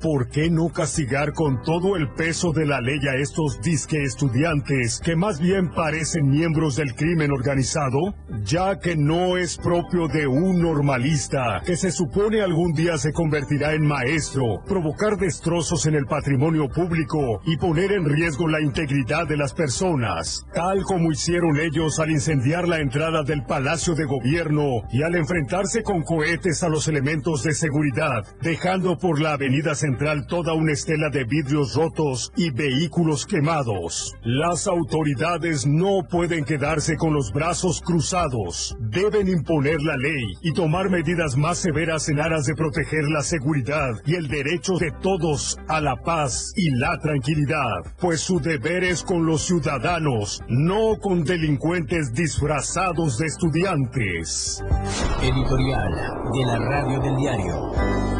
¿por qué no castigar con todo el peso de la ley a estos disque estudiantes que más bien parecen miembros del crimen organizado? Ya que no es propio de un normalista que se supone algún día se convertirá en maestro, provocar destrozos en el patrimonio público y poner en riesgo la integridad de las personas, tal como hicieron ellos al incendiar la entrada del Palacio de Gobierno y al enfrentarse con cohetes a los elementos de seguridad, dejando por la avenida central toda una estela de vidrios rotos y vehículos quemados. Las autoridades no pueden quedarse con los brazos cruzados. Deben imponer la ley y tomar medidas más severas en aras de proteger la seguridad y el derecho de todos a la paz y la tranquilidad, pues su deber es con los ciudadanos, no con delincuentes disfrazados de estudiantes. Editorial de la radio del diario.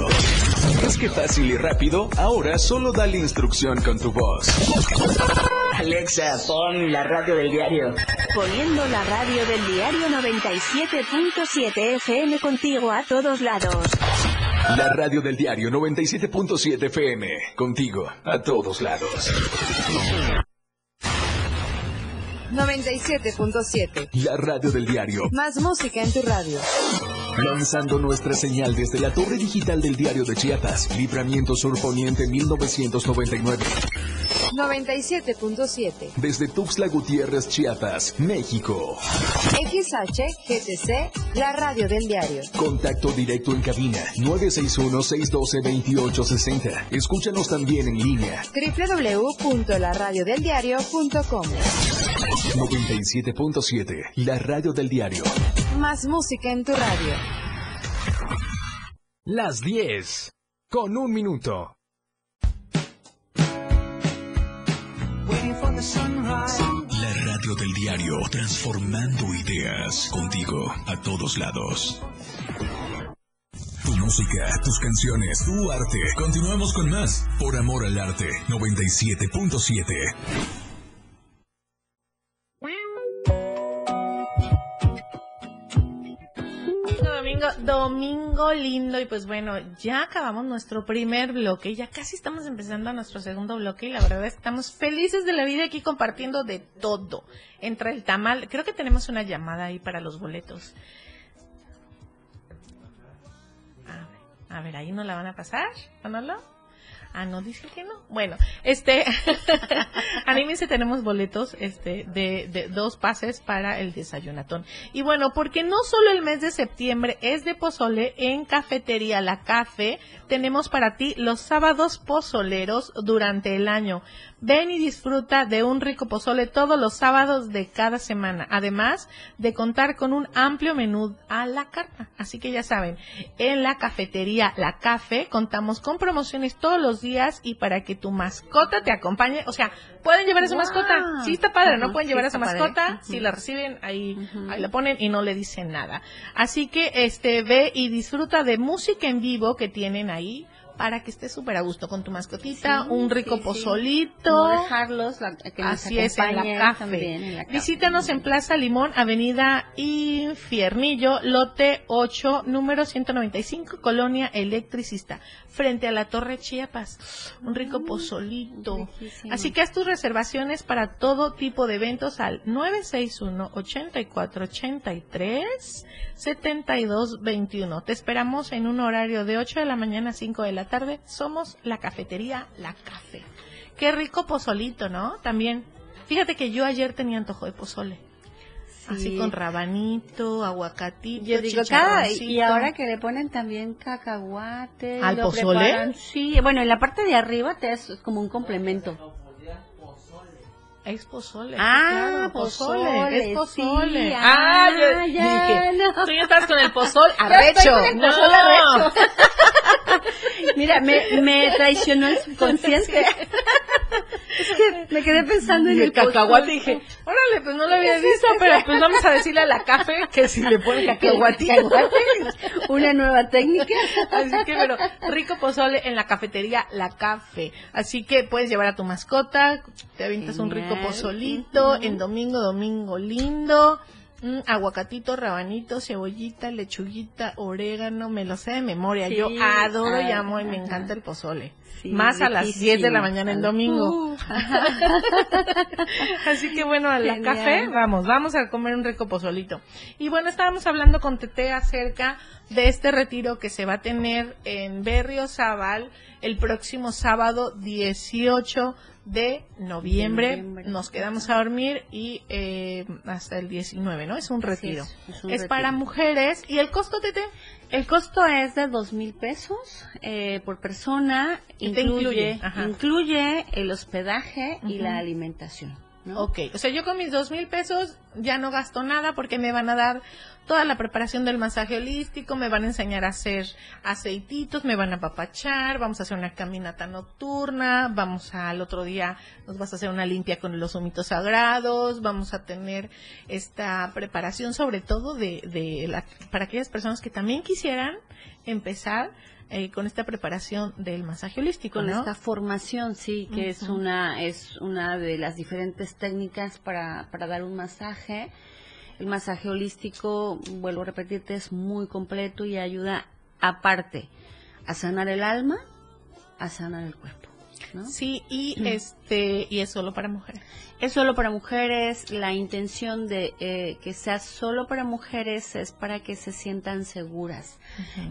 ¿Es que fácil y rápido? Ahora solo dale instrucción con tu voz. Alexa, pon la radio del diario. Poniendo la radio del diario 97.7 FM contigo a todos lados. La radio del diario 97.7 FM. Contigo a todos lados. 97.7. La radio del diario. Más música en tu radio. Lanzando nuestra señal desde la torre digital del diario de Chiapas, Libramiento Sur Poniente 1999. 97.7. Desde Tuxtla Gutiérrez, Chiapas, México. XHGTC, la radio del diario. Contacto directo en cabina 961-612-2860. Escúchanos también en línea. www.laradiodeldiario.com 97.7, la radio del diario. Más música en tu radio. Las 10. Con un minuto. La radio del diario, transformando ideas contigo a todos lados. Tu música, tus canciones, tu arte. Continuamos con más. Por amor al arte, 97.7. Domingo, lindo y pues bueno, ya acabamos nuestro primer bloque, ya casi estamos empezando nuestro segundo bloque y la verdad es que estamos felices de la vida aquí compartiendo de todo. Entra el tamal, creo que tenemos una llamada ahí para los boletos. A ver, a ahí no la van a pasar, ¿o no lo? Ah, no, dice que no. Bueno, este, anímense, tenemos boletos, este, de, de dos pases para el desayunatón. Y bueno, porque no solo el mes de septiembre es de pozole en Cafetería La Cafe, tenemos para ti los sábados pozoleros durante el año. Ven y disfruta de un rico pozole todos los sábados de cada semana, además de contar con un amplio menú a la carta. Así que ya saben, en la cafetería La Cafe contamos con promociones todos los días y para que tu mascota te acompañe, o sea, pueden llevar a su Wow. mascota. Sí está padre, no pueden sí llevar a su mascota, si la reciben ahí, ahí la ponen y no le dicen nada. Así que este ve y disfruta de música en vivo que tienen ahí para que estés súper a gusto con tu mascotita, Sí, un rico sí, pozolito. No dejarlos, la- que nos Así es, en la café. también en la café. Visítanos en Plaza Limón, Avenida Infiernillo, lote 8, número 195, Colonia Electricista, frente a la Torre Chiapas. Un rico pozolito. Mm, riquísimo. Así que haz tus reservaciones para todo tipo de eventos al 961-8483 7221. Te esperamos en un horario de 8 de la mañana a 5 de la tarde. Somos la cafetería La Café. Qué rico pozolito, ¿no? También. Fíjate que yo ayer tenía antojo de pozole. Así con rabanito, aguacatito, Yo digo, cada, y ahora que le ponen también cacahuate. ¿Al pozole? preparan- Sí, bueno, en la parte de arriba te es como un complemento. Es pozole. Ah, claro, pozole, Es pozole. sí, ah, ah, yo ya, dije, no. tú ya estás con el pozol Ya arrecho. estoy con el no. pozole arrecho. Mira, me, me traicionó el subconsciente. es que me quedé pensando en Y el, el cacahuate pozole. dije, órale, pues no lo había visto, pero pues vamos a decirle a la café que si le pone. Cacahuate, Una nueva técnica. Así que, pero rico pozole en la cafetería La Café. Así que puedes llevar a tu mascota, te avientas un rico Genial. pozolito en domingo, domingo lindo. Mm, aguacatito, rabanito, cebollita, lechuguita, orégano, me lo sé de memoria. Sí, Yo adoro y amo y me encanta el pozole. Sí, Más a las 10 de la mañana en domingo. Uh, Así que bueno, a la Genial. café, vamos, vamos a comer un rico pozolito. Y bueno, estábamos hablando con Tete acerca de este retiro que se va a tener en Berriozábal el próximo sábado 18 de noviembre. Noviembre. Nos quedamos a dormir y eh, hasta el 19, ¿no? Es un retiro. es, Es, es un retiro. para mujeres. ¿Y el costo, Tete? El costo es de dos mil pesos eh, por persona. Y te Incluye, incluye, incluye el hospedaje y la alimentación. ¿No? Ok, o sea, yo con mis dos mil pesos ya no gasto nada porque me van a dar toda la preparación del masaje holístico, me van a enseñar a hacer aceititos, me van a papachar, vamos a hacer una caminata nocturna, vamos al otro día nos vas a hacer una limpia con los humitos sagrados, vamos a tener esta preparación sobre todo de, de la, para aquellas personas que también quisieran empezar eh, con esta preparación del masaje holístico, con ¿no? esta formación, sí, que es una es una de las diferentes técnicas para, para dar un masaje. El masaje holístico, vuelvo a repetirte, es muy completo y ayuda aparte a sanar el alma, a sanar el cuerpo. ¿No? Sí, y este y es solo para mujeres. Es solo para mujeres. La intención de eh, que sea solo para mujeres es para que se sientan seguras.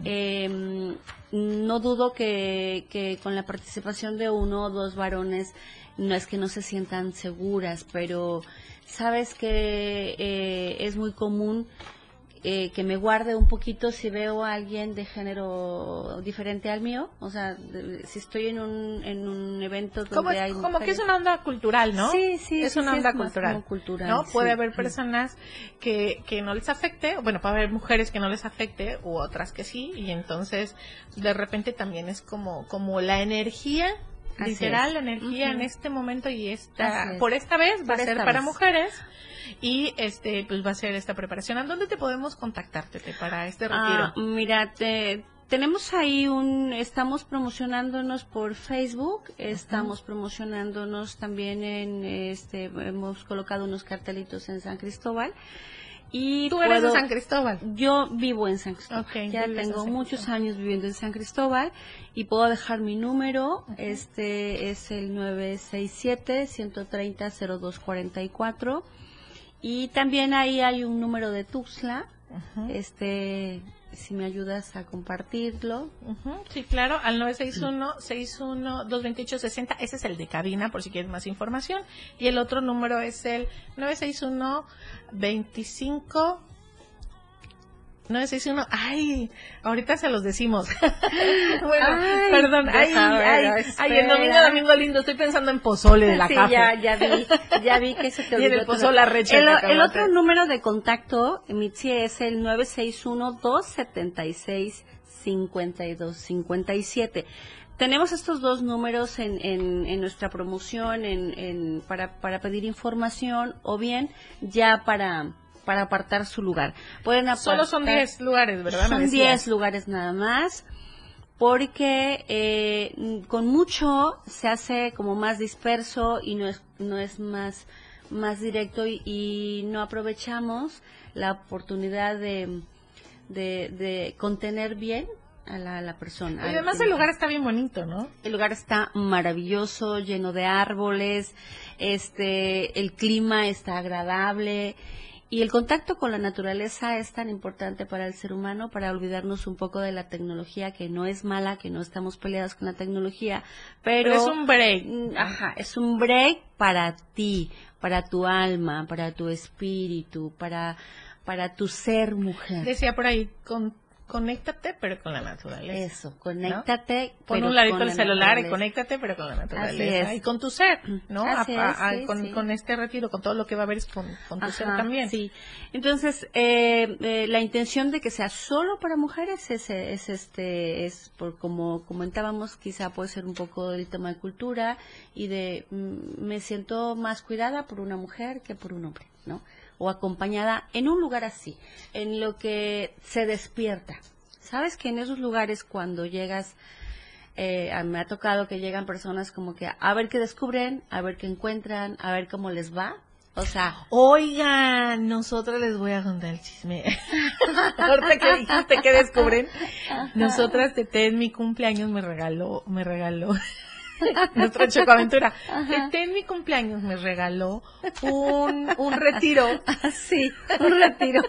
Eh, no dudo que, que con la participación de uno o dos varones no es que no se sientan seguras, pero sabes que eh, es muy común eh, que me guarde un poquito si veo a alguien de género diferente al mío, o sea, de- si estoy en un, en un evento donde Como, hay como que es una onda cultural, ¿no? Sí, sí, Es sí, una sí, onda es cultural. ¿no? sí. Puede haber personas que, que no les afecte, bueno, puede haber mujeres que no les afecte u otras que sí, y entonces de repente también es como, como la energía, literal, la energía en este momento y esta, es. por esta vez va Por a ser para vez. mujeres. Y este, pues va a ser esta preparación. ¿A dónde te podemos contactarte para este retiro? Ah, mira, te- tenemos ahí un, estamos promocionándonos por Facebook, estamos promocionándonos también en, este, hemos colocado unos cartelitos en San Cristóbal. Y Tú eres de San Cristóbal. Yo vivo en San Cristóbal. Ok, ya tengo muchos años viviendo en San Cristóbal y puedo dejar mi número. Este es el 967-130-0244. Y también ahí hay un número de Tuxtla. Este, si me ayudas a compartirlo. Ujú, Sí, claro, al 961-61-228-60. Ese es el de cabina, por si quieres más información. Y el otro número es el 961-25. 961, ay, ahorita se los decimos. bueno, perdón, ay, ay, ay, el domingo, domingo lindo, estoy pensando en pozole de la sí, café. ya, ya vi, ya vi que se te Y en olvidó el pozole recha El, el otro número de contacto, Mitzi, es el 961-276-5257. Tenemos estos dos números en, en, en nuestra promoción en, en, para, para pedir información o bien ya para, para apartar su lugar. Pueden Solo son apartar- 10 lugares, ¿verdad? Son decías. 10 lugares nada más porque eh, con mucho se hace como más disperso y no es no es más más directo y, y no aprovechamos la oportunidad de, de, de contener bien a la, a la persona. Y además el lugar está bien bonito, ¿no? el lugar está maravilloso, lleno de árboles, este, el clima está agradable y el contacto con la naturaleza es tan importante para el ser humano para olvidarnos un poco de la tecnología que no es mala, que no estamos peleados con la tecnología, pero, Pero es un break. Mm, Ajá, es un break para ti, para tu alma, para tu espíritu, para para tu ser mujer. Decía por ahí, con, conéctate, pero con la naturaleza. Eso, conéctate. Pon pero un ladito con el la celular y naturaleza. conéctate, pero con la naturaleza. es. Y con tu ser, ¿no? Así A- es, sí, con, sí. con este retiro, con todo lo que va a haber es con, con tu ser también. Sí. Entonces, eh, eh, la intención de que sea solo para mujeres es, es este, es por como comentábamos, quizá puede ser un poco del tema de cultura y de mm, me siento más cuidada por una mujer que por un hombre, ¿no? O acompañada en un lugar así, en lo que se despierta. Sabes que en esos lugares cuando llegas eh, me ha tocado que llegan personas como que a ver qué descubren, a ver qué encuentran, a ver cómo les va. O sea, Oigan, nosotros les voy a contar el chisme. Que dijiste que descubren, nosotras Tete en mi cumpleaños me regaló, me regaló nuestra chocoaventura. Tete en mi cumpleaños me regaló un, un retiro. Sí, un retiro.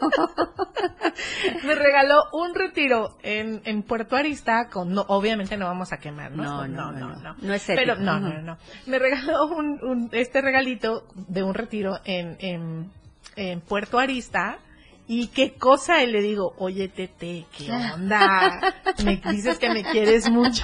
me regaló un retiro en, en Puerto Arista con, no, obviamente no vamos a quemar, ¿no? No, no, no, no. No es Pero ético. no, no, no. Me regaló un, un- este regalito de un retiro en, en, en Puerto Arista. Y qué cosa, y le digo, oye, Tete, ¿qué onda? Me dices que me quieres mucho.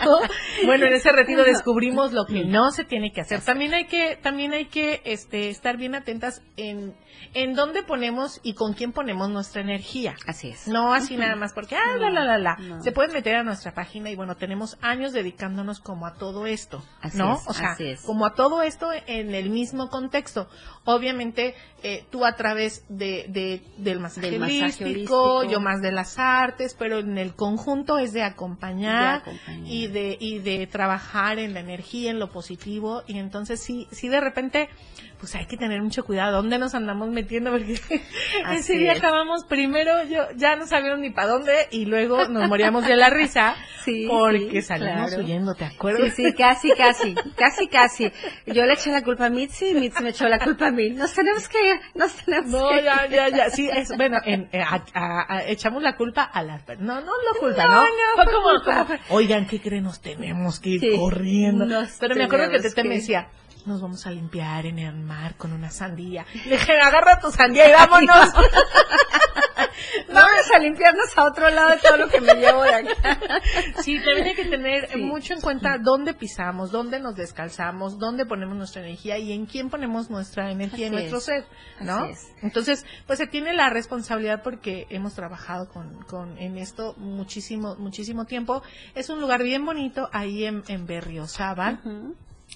Bueno, en ese retiro descubrimos lo que no se tiene que hacer. También hay que, también hay que, este, estar bien atentas en, en dónde ponemos y con quién ponemos nuestra energía. Así es. No así nada más porque, ah, la, la, la, la. No. Se pueden meter a nuestra página y bueno, tenemos años dedicándonos como a todo esto, Así ¿no? es, o sea, así es. como a todo esto en el mismo contexto. Obviamente, eh, tú a través de, de- Del masaje holístico, holístico. yo más de las artes, pero en el conjunto es de acompañar, De acompañar. y de y de trabajar en la energía, en lo positivo y entonces sí, sí de repente pues hay que tener mucho cuidado dónde nos andamos metiendo porque ese día es. acabamos primero yo ya no sabíamos ni para dónde y luego nos moríamos de la risa Sí, porque sí, salimos claro. huyendo, ¿te acuerdas? Sí, sí, casi, casi, casi, casi. Yo le eché la culpa a Mitzi y Mitzi me echó la culpa a mí. Nos tenemos que ir, nos tenemos No, que ir. ya, ya, ya, sí, es, bueno, en- eh, a- a- a- echamos la culpa a las no, no la culpa, No, ¿no? no, Fue fue como, culpa. como, oigan, ¿qué creen? Nos tenemos que ir Sí, corriendo. Pero me acuerdo que Tete me que decía, nos vamos a limpiar en el mar con una sandía. Le dije, agarra tu sandía y vámonos. Vamos a limpiarnos a otro lado de todo lo que me llevo de acá. Sí, también hay que tener Sí. mucho en cuenta dónde pisamos, dónde nos descalzamos, dónde ponemos nuestra energía y en quién ponemos nuestra energía en Así nuestro es. ser, ¿no? Entonces, pues se tiene la responsabilidad porque hemos trabajado con, con en esto muchísimo muchísimo tiempo. Es un lugar bien bonito ahí en, en Berriozábal.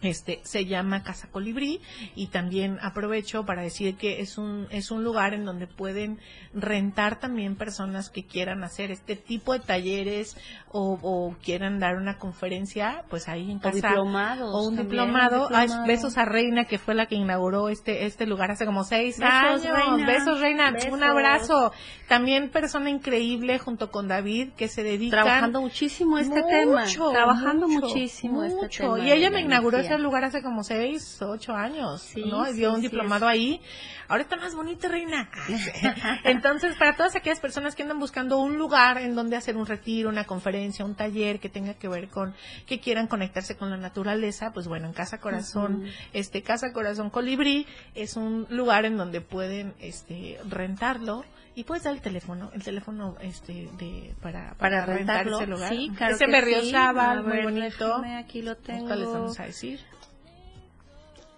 Este se llama Casa Colibrí y también aprovecho para decir que es un es un lugar en donde pueden rentar también personas que quieran hacer este tipo de talleres o, o quieran dar una conferencia, pues ahí en casa o un también, diplomado. Besos a Reina que fue la que inauguró este este lugar hace como seis Besos, años. Reina. Besos Reina, Besos. un abrazo. También persona increíble junto con David que se dedican Trabajando muchísimo este mucho, tema. Trabajando mucho, muchísimo este mucho. tema. Y ella me inauguró energía. ese lugar hace como seis, ocho años, Sí, ¿no? Y sí, dio un sí, diplomado ahí. Ahora está más bonito, reina. Entonces, para todas aquellas personas que andan buscando un lugar en donde hacer un retiro, una conferencia, un taller que tenga que ver con, que quieran conectarse con la naturaleza, pues bueno, en Casa Corazón, este Casa Corazón Colibrí es un lugar en donde pueden, este, rentarlo y puedes dar el teléfono, el teléfono este de para para, rentar ese lugar. Sí, claro Ese sí. A muy ver, bonito. aquí lo tengo. ¿Cuál les vamos a decir?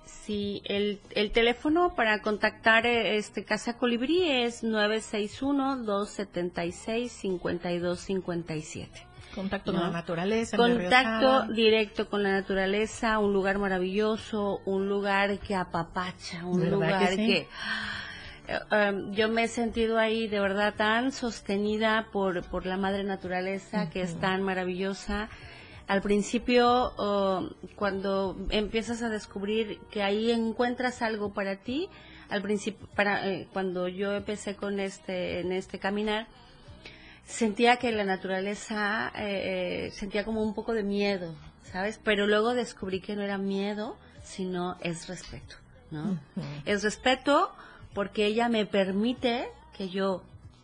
Sí, el, el teléfono para contactar eh, este Casa Colibrí es 961-276-5257. Contacto ¿No? con la naturaleza. Contacto directo con la naturaleza, un lugar maravilloso, un lugar que apapacha, un ¿Verdad lugar que sí? que... eh, um, yo me he sentido ahí de verdad tan sostenida por, por la madre naturaleza que es tan maravillosa. Al principio, uh, cuando empiezas a descubrir que ahí encuentras algo para ti, al principio, para, eh, cuando yo empecé con este, en este caminar, sentía que la naturaleza, eh, sentía como un poco de miedo, ¿sabes? Pero luego descubrí que no era miedo, sino es respeto, ¿no? Es respeto porque ella me permite que yo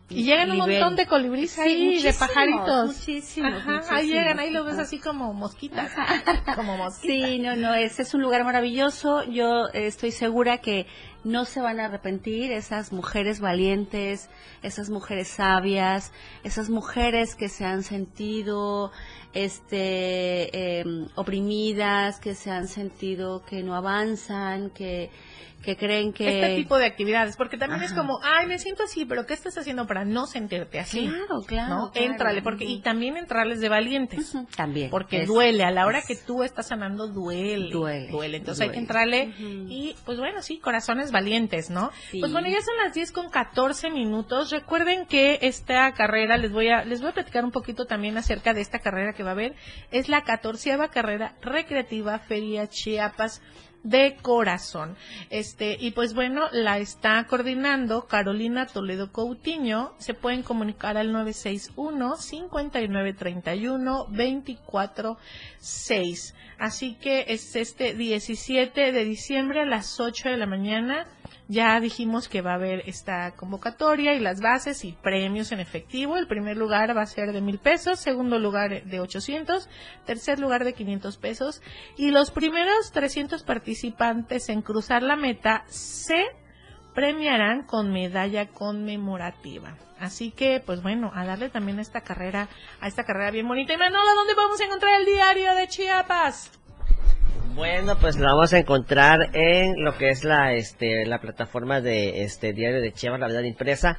Y llegan un montón de colibríes Sí, ahí, de pajaritos. Muchísimos, Ajá, ahí llegan, ahí los ves así como mosquitas. como mosquitas. Sí, no, no, ese es un lugar maravilloso. Yo eh, estoy segura que no se van a arrepentir esas mujeres valientes, esas mujeres sabias, esas mujeres que se han sentido este eh, oprimidas, que se han sentido que no avanzan, que que creen que Este tipo de actividades, porque también es como, ay, me siento así, pero ¿qué estás haciendo para no sentirte así? Claro, claro, ¿No? claro. Éntrale, porque, y también entrarles de valientes. también Porque es- duele, a la hora es- que tú estás sanando, duele. Duele, Entonces hay duele. que entrarle y, pues bueno, sí, corazones valientes, ¿no? Sí. Pues bueno, ya son las 10 con 14 minutos. Recuerden que esta carrera, les voy a, les voy a platicar un poquito también acerca de esta carrera que va a haber. Es la catorceava carrera recreativa Feria Chiapas de corazón. Este, y pues bueno, la está coordinando Carolina Toledo Coutinho. Se pueden comunicar al 961 5931 246. Así que es este 17 de diciembre a las 8 de la mañana. Ya dijimos que va a haber esta convocatoria y las bases y premios en efectivo. El primer lugar va a ser de mil pesos, segundo lugar de 800, tercer lugar de 500 pesos y los primeros 300 participantes en cruzar la meta se premiarán con medalla conmemorativa. Así que, pues bueno, a darle también a esta carrera, a esta carrera bien bonita. Y Manolo, ¿dónde podemos encontrar el diario de Chiapas? Bueno, pues lo vamos a encontrar en lo que es la este la plataforma de este diario de Chiapas, la verdad impresa,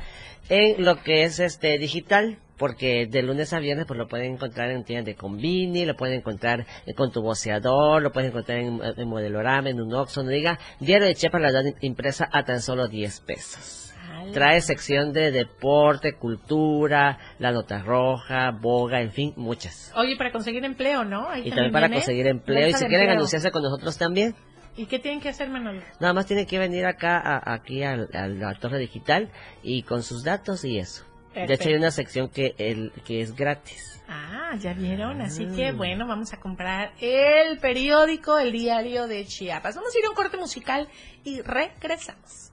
en lo que es este digital, porque de lunes a viernes pues lo pueden encontrar en tiendas de Convini, lo pueden encontrar con tu voceador, lo pueden encontrar en, en Modelorama, en un Oxxo, no diga, diario de Chiapas, la verdad impresa a tan solo 10 pesos. Trae sección de deporte, cultura, la nota roja, boga, en fin, muchas. Oye, para conseguir empleo, ¿no? Ahí Y también para viene conseguir empleo. Y si quieren empleo. anunciarse con nosotros también, ¿Y qué tienen que hacer, Manolo? Nada más tiene que venir acá, a- aquí al- a, la torre digital y con sus datos y eso. De hecho Perfecto. hay una sección que, el, que es gratis. Ah, ya vieron, así Ah. que bueno, vamos a comprar el periódico, el diario de Chiapas. Vamos a ir a un corte musical y regresamos.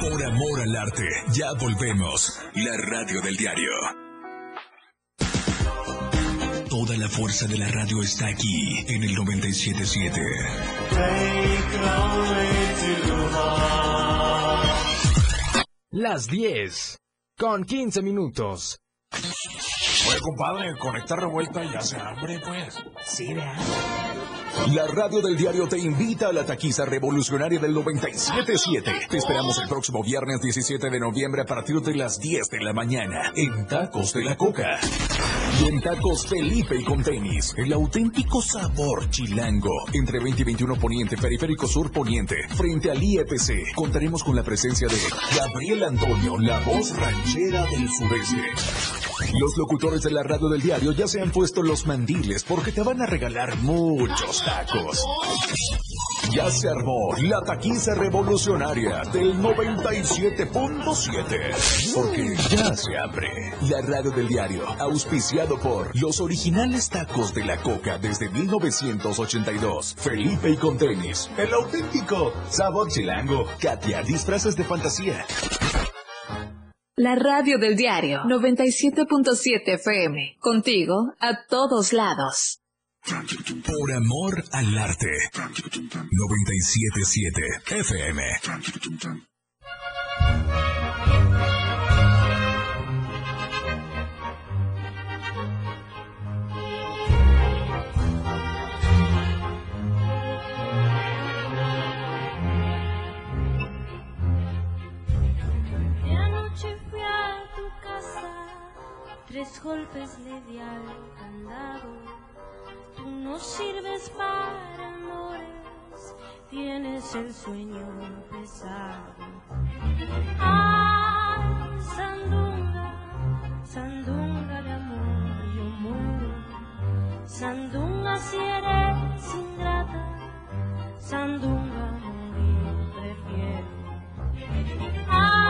Por amor al arte, ya volvemos. La radio del diario. Toda la fuerza de la radio está aquí en el 977. Las 10 con 15 minutos. Oye, compadre, con esta revuelta ya se hambre, pues. Sí, La radio del diario te invita a la taquiza revolucionaria del 977. Te esperamos el próximo viernes 17 de noviembre a partir de las 10 de la mañana en Tacos de la Coca. Y en Tacos Felipe y con tenis, el auténtico sabor chilango. Entre 20 y 21 Poniente, Periférico Sur Poniente, frente al IEPC, contaremos con la presencia de Gabriel Antonio, la voz ranchera del sureste. Los locutores de la radio del diario ya se han puesto los mandiles porque te van a regalar muchos tacos. Ya se armó la taquiza revolucionaria del 97.7. Porque ya se abre. La radio del diario, auspiciado por los originales tacos de la coca desde 1982. Felipe y con tenis. El auténtico sabor chilango. Katia, disfraces de fantasía. La radio del diario 97.7 FM. Contigo a todos lados. Por amor al arte. 977 FM. Tres golpes le di al candado. No sirves para amores, tienes el sueño pesado. Ay, sandunga, sandunga de amor, yo muero. Sandunga si eres ingrata, sandunga morir prefiero. Ay,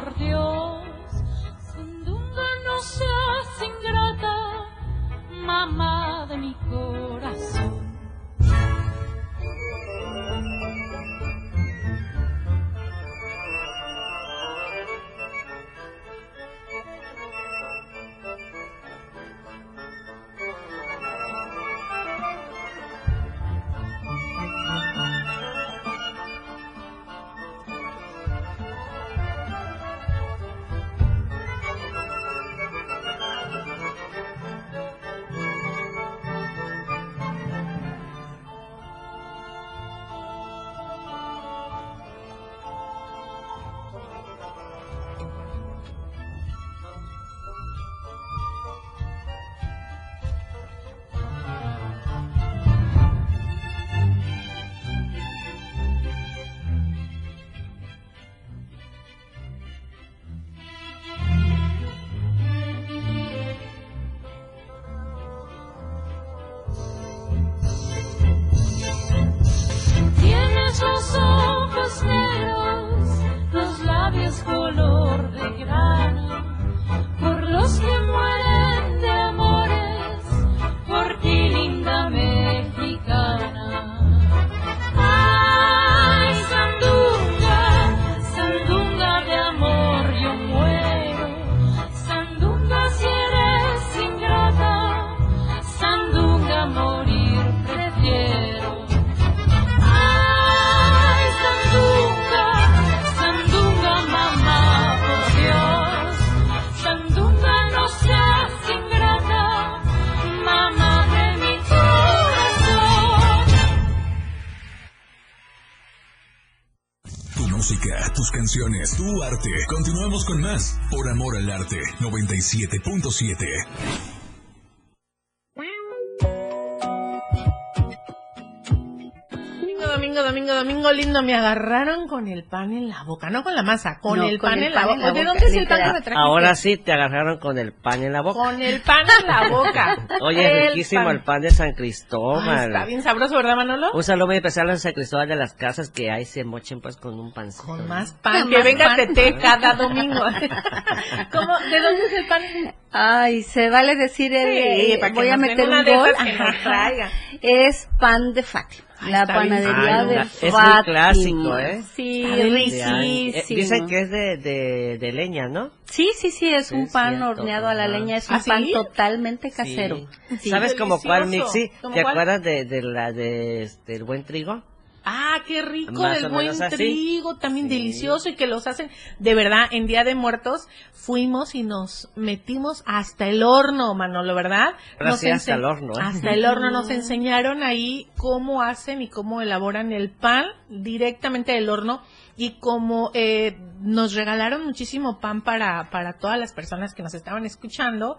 por Dios. Sandunga, no seas ingrata, mamá de mi corazón. Amor al arte. 97.7. lindo, me agarraron con el pan en la boca, no con la masa, con No, el con pan el en la pan en boca. ¿De dónde es el pan que me trajiste? Ahora sí te agarraron con el pan en la boca. Con el pan en la boca. Oye, El riquísimo pan. el pan de San Ay, Cristóbal. está bien sabroso, ¿verdad, Manolo? Un saludo muy especial a San Cristóbal de las Casas que ahí se mochen pues con un pancito. Con más pan, Con que más venga pan. Tete cada domingo. ¿Cómo? ¿De dónde es el pan? Ay, se vale decir el, Sí, eh, para que voy a meter una un gol. Ajá. Es pan de Fátima. Ay, la bien panadería Ay, de la- Fátima. es muy clásico, ¿eh? Sí. De ahí. Eh, riquísimo. dicen que es de, de, de leña, ¿no? Sí, sí, sí, es Sí, un pan cierto, horneado a la leña, es ¿Ah, un pan sí? totalmente casero. Sí. Sí. ¿Sabes como cuál. Mixi? ¿Cómo ¿Te cuál? acuerdas de, de la de este, el buen trigo? Ah, qué rico del buen trigo, también delicioso y que los hacen, de verdad, en Día de Muertos fuimos y nos metimos hasta el horno, Manolo, ¿verdad? Nos hasta el horno. ¿eh? Hasta el horno nos enseñaron ahí cómo hacen y cómo elaboran el pan directamente del horno y como eh, nos regalaron muchísimo pan para, para todas las personas que nos estaban escuchando,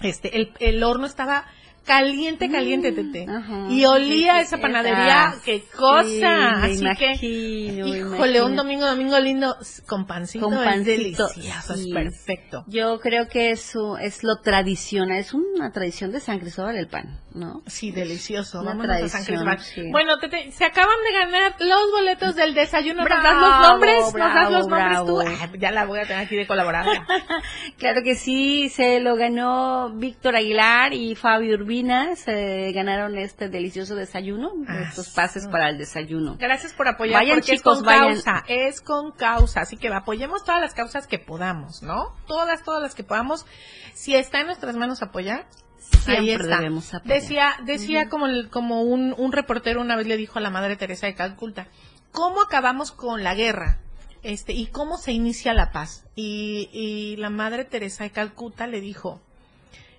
este, el, el horno estaba caliente, caliente, Tete. y olía esa panadería, qué cosa. Así que, híjole, un domingo, domingo lindo con pancito, con pancito. Es perfecto. Yo creo que eso es lo tradicional, es una tradición de San Cristóbal el pan, ¿no? Sí, delicioso. Vamos a San Cristóbal. Bueno, Tete, se acaban de ganar los boletos del desayuno. ¿Nos das los nombres? ¿Nos das los nombres tú? ya la voy a tener aquí de colaboradora. claro que sí, se lo ganó Víctor Aguilar y Fabio Urbina se ganaron este delicioso desayuno, ah, estos pases para el desayuno. Gracias por apoyar, vayan, porque chicos, es con causa, es con causa, así que apoyemos todas las causas que podamos, ¿no? Todas, todas las que podamos. Si está en nuestras manos apoyar, Siempre ahí debemos apoyar. Decía, decía como, como un, un reportero una vez le dijo a la Madre Teresa de Calcuta, ¿cómo acabamos con la guerra? Este, y cómo se inicia la paz. Y, y la Madre Teresa de Calcuta le dijo,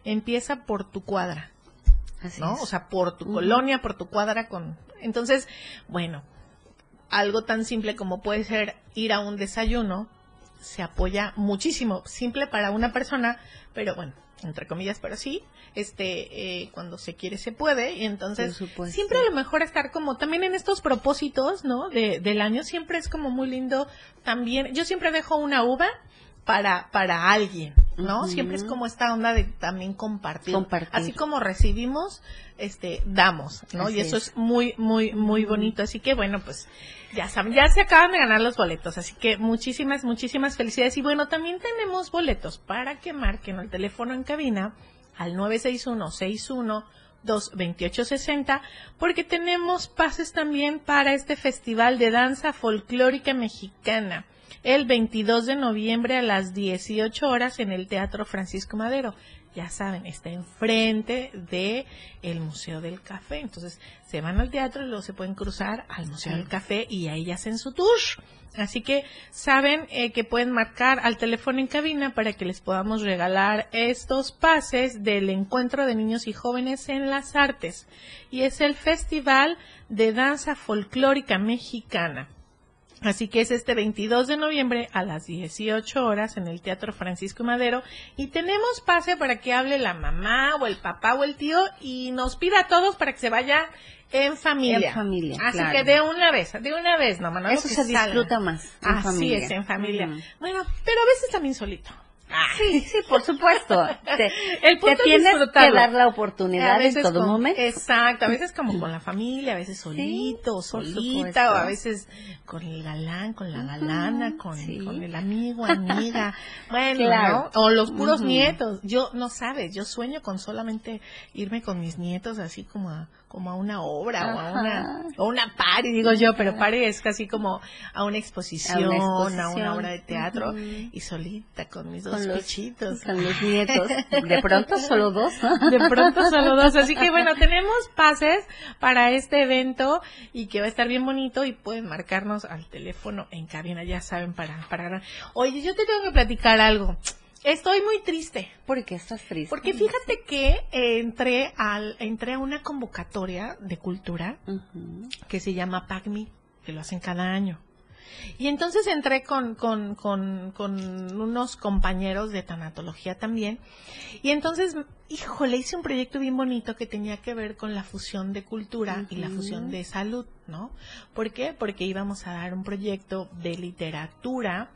empieza por tu cuadra. ¿no? O sea, por tu colonia, por tu cuadra con... Entonces, bueno, algo tan simple como puede ser ir a un desayuno, se apoya muchísimo, simple para una persona, pero bueno, entre comillas, pero sí, este, eh, cuando se quiere se puede, y entonces siempre a lo mejor estar como también en estos propósitos, ¿no? De, del año, siempre es como muy lindo también, yo siempre dejo una uva para, para alguien, ¿no? Siempre es como esta onda de también compartir. Así como recibimos, este, damos, ¿no? y eso es. muy, muy, muy bonito. Así que bueno, pues ya saben, ya se acaban de ganar los boletos. Así que muchísimas, muchísimas felicidades. Y bueno, también tenemos boletos para que marquen el teléfono en cabina al 961 61 22860 porque tenemos pases también para este festival de danza folclórica mexicana el 22 de noviembre a las 18 horas en el Teatro Francisco Madero. Ya saben, está enfrente de el Museo del Café. Entonces, se van al teatro y luego se pueden cruzar al Museo del Café y ahí hacen su tour. Así que saben eh, que pueden marcar al teléfono en cabina para que les podamos regalar estos pases del encuentro de niños y jóvenes en las artes. Y es el Festival de Danza Folclórica Mexicana. Así que es este 22 de noviembre a las 18 horas en el Teatro Francisco Madero y tenemos pase para que hable la mamá o el papá o el tío y nos pida a todos para que se vaya en familia. En familia. Así que de una vez, de una vez, no, no Eso se disfruta más. En Así es, en familia. Bueno, pero a veces también solito. Sí, sí, por supuesto. Te, el punto tienes que dar la oportunidad en todo momento. Exacto, a veces como con la familia, a veces solito o solita, o a veces con el galán, con la galana, con, con el amigo, amiga. Bueno, o los puros nietos. Yo, no sabes, yo sueño con solamente irme con mis nietos así como a como a una obra o a una, o una party, digo yo, pero party es casi como a una exposición, a una, obra de teatro y solita con mis dos pichitos. Con los nietos. De pronto solo dos. De pronto solo dos. Así que bueno, tenemos pases para este evento y que va a estar bien bonito y pueden marcarnos al teléfono en cabina, ya saben, para, para Oye, yo te tengo que platicar algo. Estoy muy triste. ¿Por qué estás triste? Porque fíjate que entré al entré a una convocatoria de cultura que se llama PACMI, que lo hacen cada año. Y entonces entré con, con, con, con, unos compañeros de tanatología también. Y entonces, híjole, hice un proyecto bien bonito que tenía que ver con la fusión de cultura y la fusión de salud, ¿no? ¿Por qué? Porque íbamos a dar un proyecto de literatura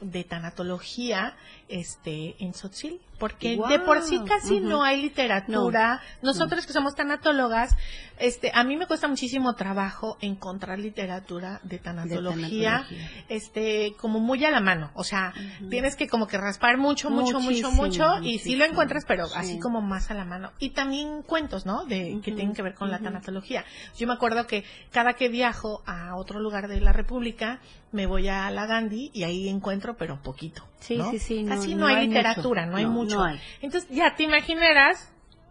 de tanatología este en Sotzil porque de por sí casi no hay literatura. Nosotros que somos tanatólogas este a mí me cuesta muchísimo trabajo encontrar literatura de tanatología, este como muy a la mano. O sea tienes que como que raspar mucho mucho mucho mucho y sí lo encuentras pero así como más a la mano. Y también cuentos no de que tienen que ver con la tanatología. Yo me acuerdo que cada que viajo a otro lugar de la república me voy a la Gandhi y ahí encuentro pero poquito sí sí sí casi no, hay, literatura no hay mucho. entonces, ya te imaginarás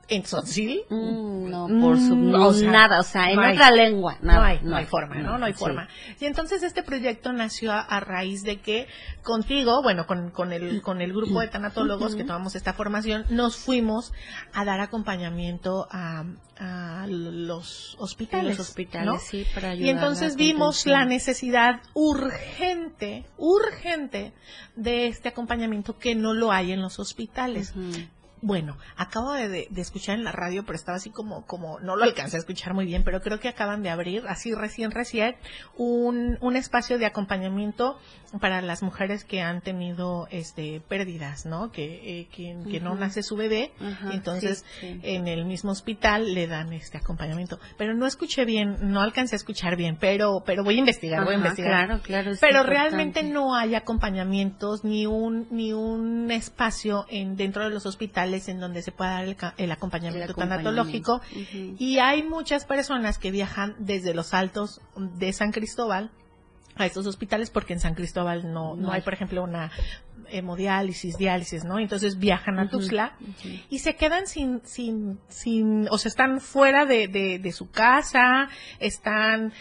en Sotzil, mm, por su, mm, nada, o sea, en otra lengua, no, hay, no, hay, forma, ¿no? No hay forma. Y entonces este proyecto nació a, raíz de que contigo, bueno, con, con, el, con el grupo de tanatólogos que tomamos esta formación, nos fuimos a dar acompañamiento a, a los hospitales. Los hospitales, sí, para ayudar. Y entonces vimos la necesidad urgente, urgente de este acompañamiento que no lo hay en los hospitales bueno, acabo de, escuchar en la radio, pero estaba así como, como, no lo alcancé a escuchar muy bien, pero creo que acaban de abrir, así recién, recién, un, un espacio de acompañamiento para las mujeres que han tenido este pérdidas, ¿no? Que, eh, que, no nace su bebé, entonces en el mismo hospital le dan este acompañamiento. Pero no escuché bien, no alcancé a escuchar bien, pero, pero voy a investigar, voy a investigar. Claro, claro. Pero realmente no hay acompañamientos ni un, ni un espacio en, dentro de los hospitales en donde se pueda dar el, acompañamiento, tanatológico y hay muchas personas que viajan desde los altos de San Cristóbal a estos hospitales porque en San Cristóbal no, no, hay, por ejemplo, una hemodiálisis, diálisis, ¿no? Entonces viajan a Tuxtla y se quedan sin, sin, sin, o sea, están fuera de, de, su casa, están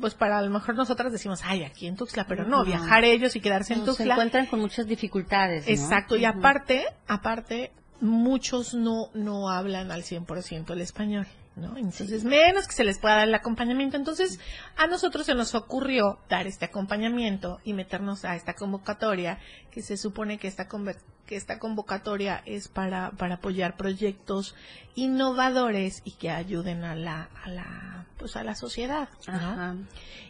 pues para a lo mejor nosotras decimos, ay, aquí en Tuxtla, pero no, viajar ellos y quedarse en Tuxtla. Se encuentran con muchas dificultades. Exacto, y aparte, aparte, muchos no, no hablan al 100% el español. ¿no? Entonces, menos que se les pueda dar el acompañamiento. Entonces, a nosotros se nos ocurrió dar este acompañamiento y meternos a esta convocatoria, que se supone que esta, que esta convocatoria es para, para apoyar proyectos innovadores y que ayuden a la, a la, pues a la sociedad,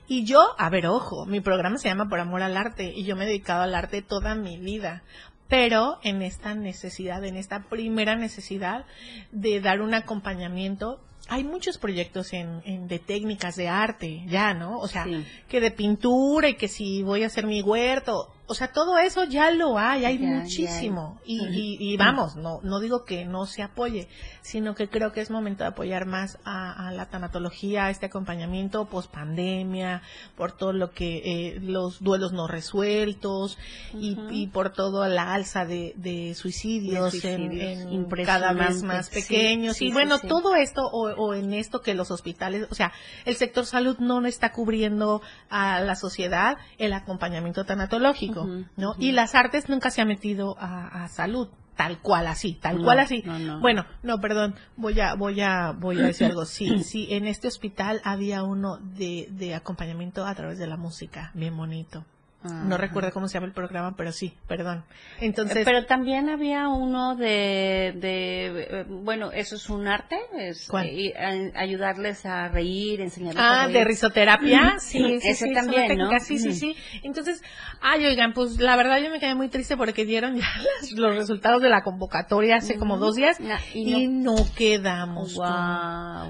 Y yo, a ver, ojo, mi programa se llama Por Amor al Arte y yo me he dedicado al arte toda mi vida pero en esta necesidad, en esta primera necesidad de dar un acompañamiento hay muchos proyectos en, de técnicas de arte ya, ¿no? O sea, que de pintura y que si voy a hacer mi huerto, o sea, todo eso ya lo hay, hay muchísimo. Y, y, vamos, no, no digo que no se apoye, sino que creo que es momento de apoyar más a, la tanatología, a este acompañamiento post pandemia, por todo lo que, eh, los duelos no resueltos y, por todo la alza de, suicidios, en, cada vez más pequeños. y bueno, todo esto, o, o en esto que los hospitales, o sea, el sector salud no está cubriendo a la sociedad el acompañamiento tanatológico. ¿No? Y las artes nunca se ha metido a, salud tal cual así, tal cual así. Bueno, no, perdón, voy a, voy a, voy a decir algo. Sí, sí, en este hospital había uno de, de acompañamiento a través de la música, bien bonito. No recuerdo cómo se llama el programa, pero sí, perdón. Entonces, pero también había uno de, de eh, bueno, eso es un arte, es eh, ayudarles a reír, enseñarles ah, a de risoterapia, sí, sí, ese también, ¿no? Sí, sí, sí. Entonces, ay, oigan, pues la verdad yo me quedé muy triste porque dieron ya los resultados de la convocatoria hace como dos días y, no, quedamos.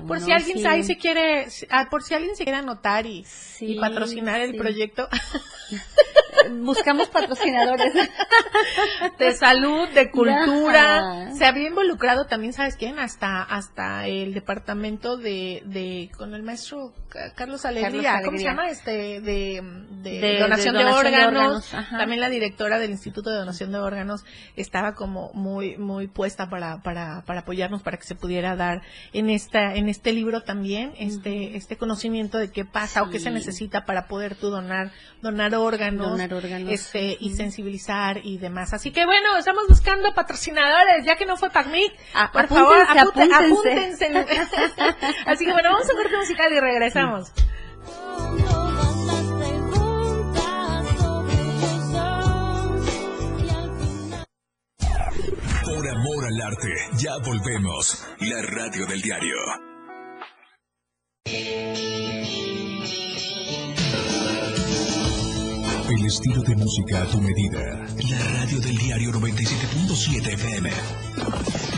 por si alguien ahí se quiere, ah, por si alguien se quiere anotar y, y patrocinar el proyecto. buscamos patrocinadores de salud, de cultura. Se había involucrado también, ¿sabes quién? Hasta hasta el departamento de, de con el maestro Carlos Alegría, ¿cómo se llama? Este de, de, donación, de, órganos. también la directora del Instituto de Donación de Órganos estaba como muy muy puesta para para para apoyarnos para que se pudiera dar en esta en este libro también este este conocimiento de qué pasa o qué se necesita para poder tú donar donar órganos, este y sensibilizar y demás. Así que bueno, estamos buscando patrocinadores, ya que no fue PACMIC, por favor, apúntense. Así que bueno, vamos a corte musical y regresamos. Por amor al arte, ya volvemos. La radio del diario. El estilo de música a tu medida. La radio del diario 97.7 FM.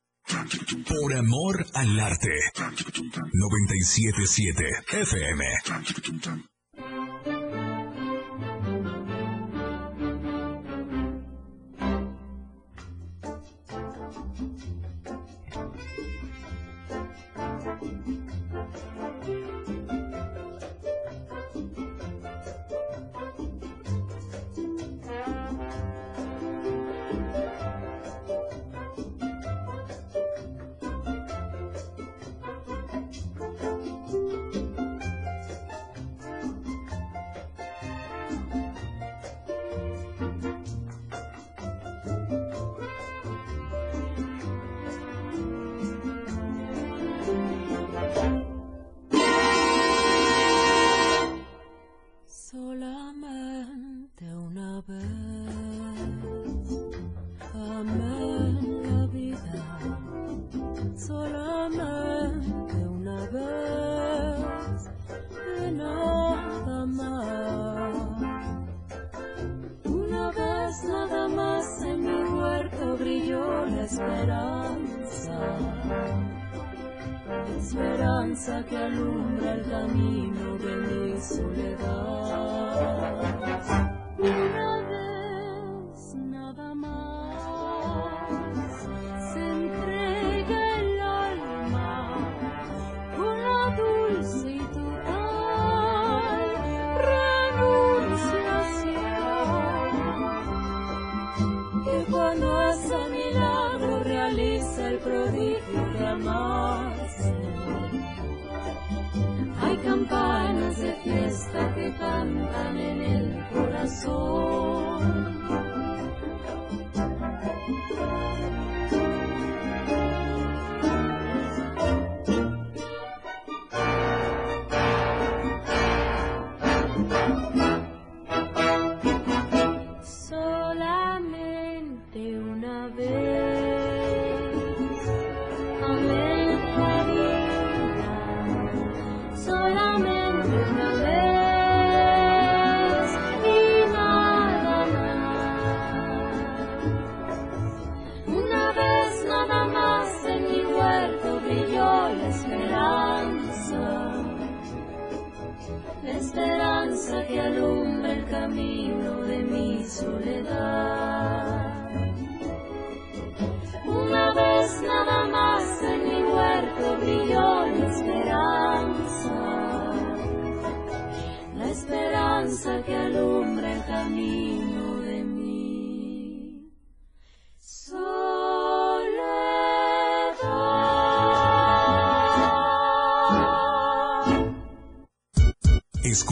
Por amor al arte. 977 FM.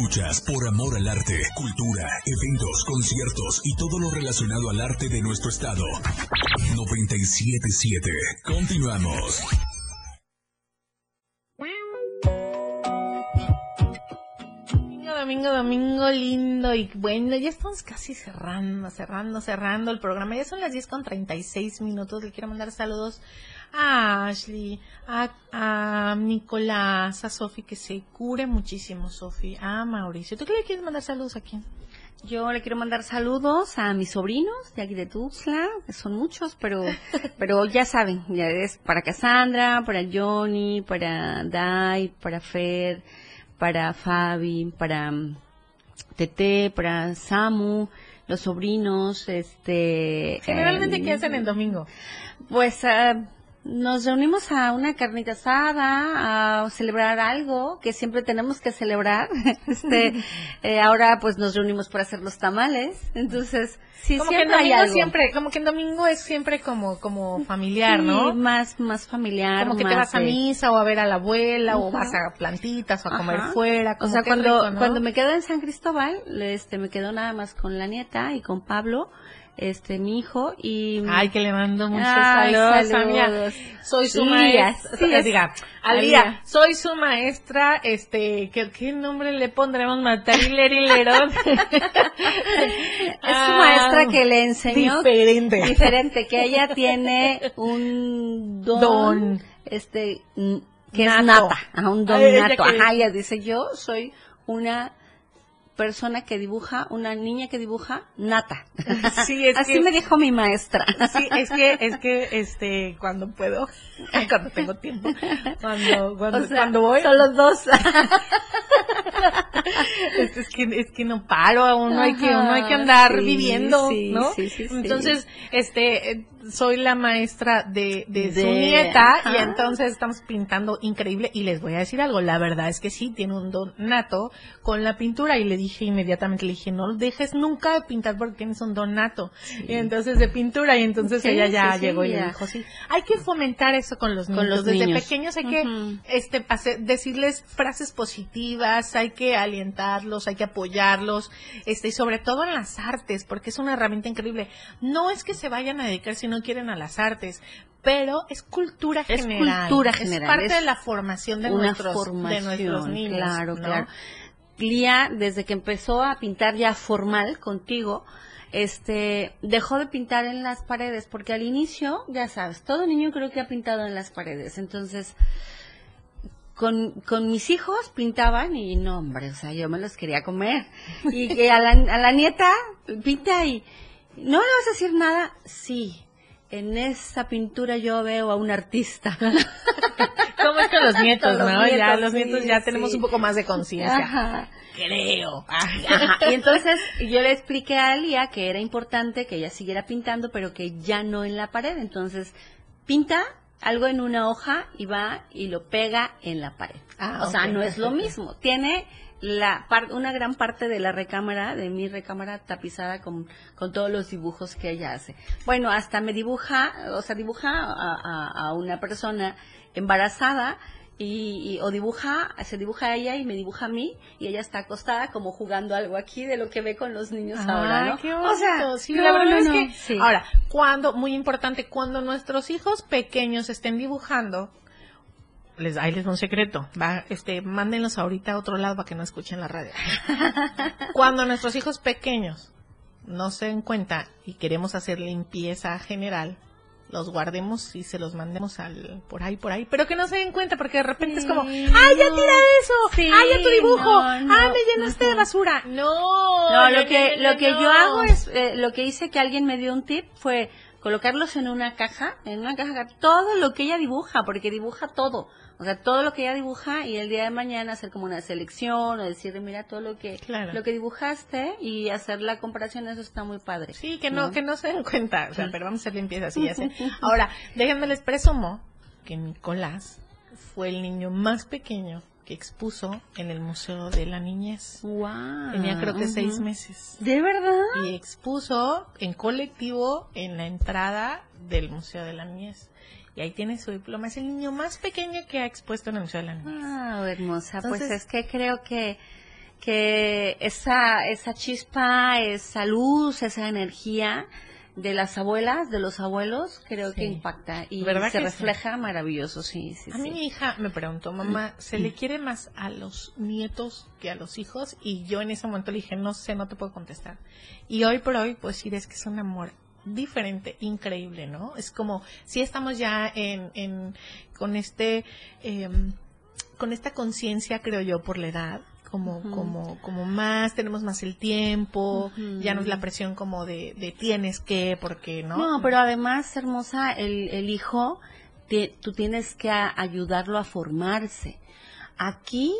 Por amor al arte, cultura, eventos, conciertos y todo lo relacionado al arte de nuestro estado. 977. Continuamos. Domingo, domingo, domingo lindo y bueno, ya estamos casi cerrando, cerrando, cerrando el programa. Ya son las 10 con 36 minutos. Le quiero mandar saludos a Ashley, a, a Nicolás, a Sofi, que se cure muchísimo, Sofi, a Mauricio. ¿Tú qué le quieres mandar saludos a quién? Yo le quiero mandar saludos a mis sobrinos de aquí de Tuxtla, que son muchos, pero, pero ya saben, ya es para Cassandra, para Johnny, para Dai, para Fer, para Fabi, para mm, Tete, para Samu, los sobrinos, este... Generalmente, eh, ¿qué hacen el domingo? Pues ah, nos reunimos a una carnita asada, a celebrar algo que siempre tenemos que celebrar. este, eh, ahora pues nos reunimos para hacer los tamales. Entonces, sí, como que siempre en hay algo. siempre, como que en domingo es siempre como, como familiar, ¿no? Más, más familiar. Como que te vas a misa o a ver a la abuela o vas a plantitas o a comer Ajá. fuera. O como sea, que cuando, rico, ¿no? cuando me quedo en San Cristóbal, este, me quedo nada más con la nieta y con Pablo, este, mi hijo, y... Ay, que le mando muchos Ay, saludos, saludos. Soy su Lía, maestra. sí, es- diga, Alía. Alía, soy su maestra, este, ¿qué, qué nombre le pondremos? Matarilerón. Es su maestra que le enseñó Diferente. diferente, que ella tiene un don, Don. este que Nato. es nata, ajá, un don nato. que- Ajá, ella dice, "Yo soy una persona que dibuja, una niña que dibuja nata." Sí, es Así que- me dijo mi maestra. Sí, es que, es que, este, cuando puedo, cuando tengo tiempo, cuando, cuando, O sea, cuando voy, son los dos. es, es que, es que no paro, uno hay que, uno hay que andar sí, viviendo, sí, ¿no? sí. Entonces, este, soy la maestra de, de, su nieta y entonces estamos pintando increíble y les voy a decir algo, la verdad es que sí, tiene un don nato con la pintura y le dije inmediatamente, le dije, no dejes nunca de pintar porque tienes un don nato. Y entonces de pintura y entonces Sí, ella ya sí, llegó y ya. dijo, sí, hay que fomentar eso con los niños. Con los Desde niños. pequeños hay que este, hacer- decirles frases positivas, hay que alientarlos, hay que apoyarlos, este, y sobre todo en las artes, porque es una herramienta increíble. No es que se vayan a dedicar si no quieren a las artes, pero es cultura Es general. cultura Es general, parte es de la formación de nuestros, de formación, nuestros niños. Claro, ¿no? claro. Lía, desde que empezó a pintar ya formal contigo, este, dejó de pintar en las paredes, porque al inicio, ya sabes, todo niño creo que ha pintado en las paredes, entonces, con, con mis hijos pintaban y no, hombre, o sea, yo me los quería comer. Y que a la, a la nieta pinta y, ¿no le vas a decir nada? Sí. En esa pintura yo veo a un artista. ¿Cómo es con los nietos, los no? ya nietos, los nietos sí, ya tenemos sí. un poco más de conciencia. Ajá. Creo. Ajá. Y entonces yo le expliqué a Alia que era importante que ella siguiera pintando, pero que ya no en la pared. Entonces pinta algo en una hoja y va y lo pega en la pared. Ah, o sea, no es lo mismo. Tiene la par- una gran parte de la recámara, de mi recámara tapizada con, con todos los dibujos que ella hace. Bueno, hasta me dibuja, o sea, dibuja a, a- a una persona embarazada y, y- o dibuja, se dibuja a ella y me dibuja a mí y ella está acostada como jugando algo aquí de lo que ve con los niños ahora, Ay, ¿no? qué o sea, sí, la verdad no, es no. que, Sí. ahora, cuando, muy importante, cuando nuestros hijos pequeños estén dibujando, les, ahí les va un secreto, va, este, mándenlos ahorita a otro lado para que no escuchen la radio. cuando nuestros hijos pequeños no se den cuenta y queremos hacer limpieza general, los guardemos y se los mandemos al por ahí, por ahí, pero que no se den cuenta porque de repente es como, ¡ay, ya tira eso! Sí, ¡ay, ya tu dibujo! no, no. ¡ay, me llenaste de basura! No, No, lo que, lo que yo hago es, eh, lo que hice que alguien me dio un tip fue colocarlos en una caja, en una caja, todo lo que ella dibuja, porque dibuja todo. O sea, todo lo que ella dibuja y el día de mañana hacer como una selección o decir, mira todo lo que, Claro. lo que dibujaste y hacer la comparación, eso está muy padre. Sí, que no, que no se den cuenta, o sea, pero vamos a hacer limpieza así, ya sé. Ahora, déjenme les presumo que Nicolás fue el niño más pequeño que expuso en el Museo de la Niñez. Wow. Tenía creo que seis meses. ¿De verdad? Y expuso en colectivo en la entrada del Museo de la Niñez. Y ahí tiene su diploma. Es el niño más pequeño que ha expuesto en el Museo de la Niñez. Wow, hermosa. pues es que creo que que esa esa chispa, esa luz, esa energía de las abuelas, de los abuelos, creo que Sí. impacta y ¿Verdad se sí? refleja maravilloso, sí, sí, A mí sí. mi hija me preguntó, mamá, ¿se le quiere más a los nietos que a los hijos? Y yo en ese momento le dije, no sé, no te puedo contestar. Y hoy por hoy, pues decir, es que es un amor diferente, increíble, ¿no? Es como, si estamos ya en, en con este, em, con esta conciencia, creo yo, por la edad, como, como, como más, tenemos más el tiempo, ya no es la presión como de, de tienes que, porque no. No, pero además, hermosa, el, el hijo, tú tienes que ayudarlo a formarse. Aquí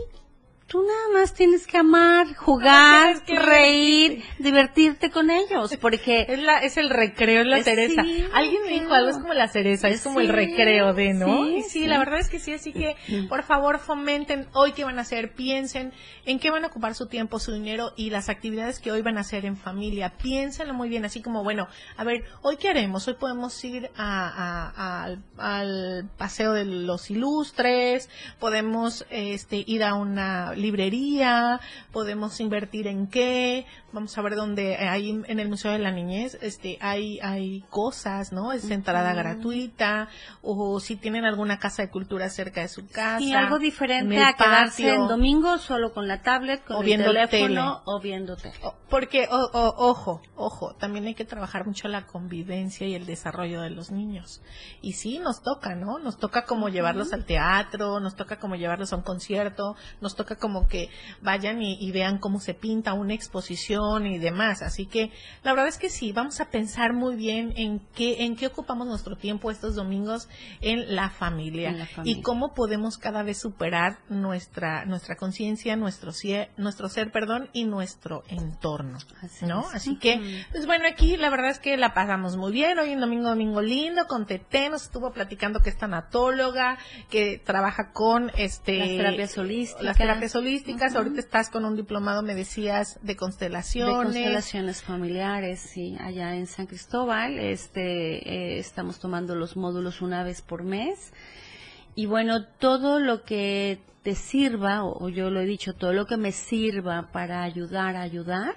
tú nada más tienes que amar, jugar, reír, divertirte con ellos, porque es la es el recreo, es la cereza. Alguien me dijo algo es como la cereza, es como el recreo de, ¿no? Sí, sí, la verdad es que sí, así que por favor fomenten hoy qué van a hacer, piensen en qué van a ocupar su tiempo, su dinero y las actividades que hoy van a hacer en familia. Piénsenlo muy bien, así como bueno, a ver, hoy qué haremos, hoy podemos ir a, al, al paseo de los ilustres, podemos este ir a una librería, podemos invertir en qué, vamos a ver dónde hay en el Museo de la Niñez, este, hay, hay cosas, ¿no? Es entrada gratuita, o si tienen alguna casa de cultura cerca de su casa. Y algo diferente a quedarse en domingo solo con la tablet, con el teléfono o viendo tele. Porque, ojo, ojo, también hay que trabajar mucho la convivencia y el desarrollo de los niños. Y sí, nos toca, ¿no? Nos toca como llevarlos al teatro, nos toca como llevarlos a un concierto, nos toca como que vayan y vean cómo se pinta una exposición y demás. Así que la verdad es que sí, vamos a pensar muy bien en qué, en qué ocupamos nuestro tiempo estos domingos en la familia, y cómo podemos cada vez superar nuestra, nuestra conciencia, nuestro, nuestro ser, perdón, y nuestro entorno, Así ¿no? Así que, pues bueno, aquí la verdad es que la pasamos muy bien. Hoy en domingo, domingo lindo, con Tete, nos estuvo platicando que es tanatóloga, que trabaja con este las terapias holísticas. Las terapias holísticas. Ahorita estás con un diplomado, me decías, de constelación de constelaciones familiares, sí, allá en San Cristóbal. Este, eh, estamos tomando los módulos una vez por mes. Y bueno, todo lo que te sirva, o, yo lo he dicho, todo lo que me sirva para ayudar a ayudar,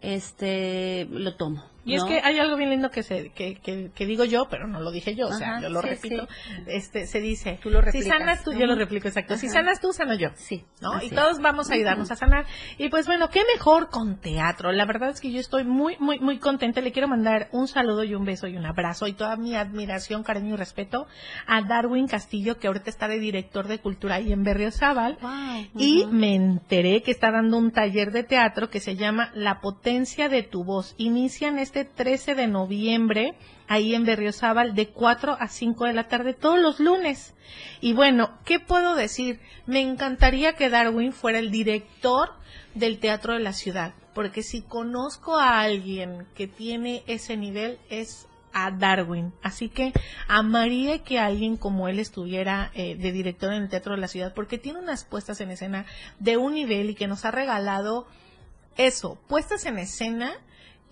este, lo tomo. Y es que hay algo bien lindo que, se, que, que, digo yo, pero no lo dije yo, o sea, yo lo repito. Este, se dice, tú lo replicas. si sanas tú, yo lo replico, exacto. Si sanas tú, sano yo. Sí. ¿No? Y todos vamos a ayudarnos a sanar. Y pues bueno, qué mejor con teatro. La verdad es que yo estoy muy, muy, muy contenta. Le quiero mandar un saludo y un beso y un abrazo y toda mi admiración, cariño y respeto a Darwin Castillo, que ahorita está de director de cultura ahí en Berriozábal. Y me enteré que está dando un taller de teatro que se llama La potencia de tu voz. Inician este este 13 de noviembre, ahí en Berriozábal, de 4 a 5 de la tarde, todos los lunes. Y bueno, ¿qué puedo decir? Me encantaría que Darwin fuera el director del teatro de la ciudad, porque si conozco a alguien que tiene ese nivel es a Darwin. Así que amaría que alguien como él estuviera eh, de director en el Teatro de la Ciudad, porque tiene unas puestas en escena de un nivel y que nos ha regalado eso, puestas en escena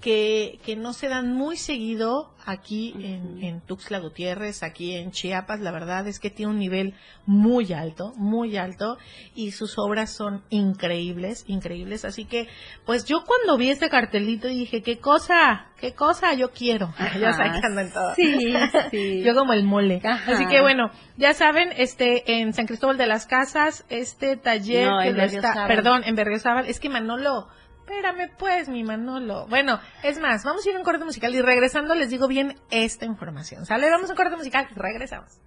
que, que no se dan muy seguido aquí en, en, Tuxtla Gutiérrez, aquí en Chiapas. La verdad es que tiene un nivel muy alto, muy alto, y sus obras son increíbles, increíbles. Así que, pues yo cuando vi este cartelito dije, ¿qué cosa? ¿Qué cosa yo quiero? ya saben que en todo. Sí, sí. yo como el mole. Así que bueno, ya saben, este, en San Cristóbal de las Casas, este taller que está, perdón, en Berriozábal, es que Manolo, Espérame pues, mi Manolo. Bueno, es más, vamos a ir a un corte musical y regresando les digo bien esta información. ¿Sale? Vamos a un corte musical y regresamos.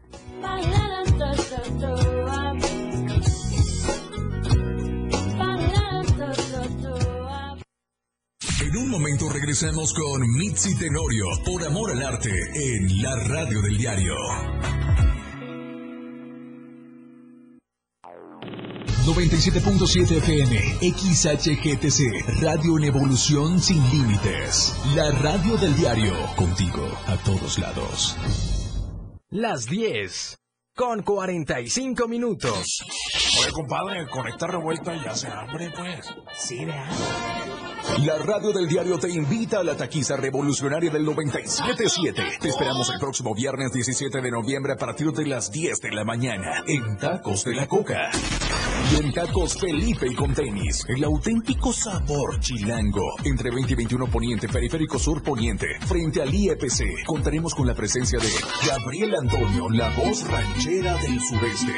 En un momento regresamos con Mitzi Tenorio por Amor al Arte en la radio del diario. 97.7 FM, XHGTC, Radio en Evolución Sin Límites. La radio del diario, contigo a todos lados. Las 10, con 45 minutos. Oye, compadre, con esta revuelta ya se abre, pues. Sí, vea. La radio del diario te invita a la taquiza revolucionaria del 97.7. Te esperamos el próximo viernes 17 de noviembre a partir de las 10 de la mañana en Tacos de la Coca. En Tacos Felipe y con tenis, el auténtico sabor chilango. Entre 20 y 21 Poniente, Periférico Sur Poniente, frente al IEPC, contaremos con la presencia de Gabriel Antonio, la voz ranchera del sureste.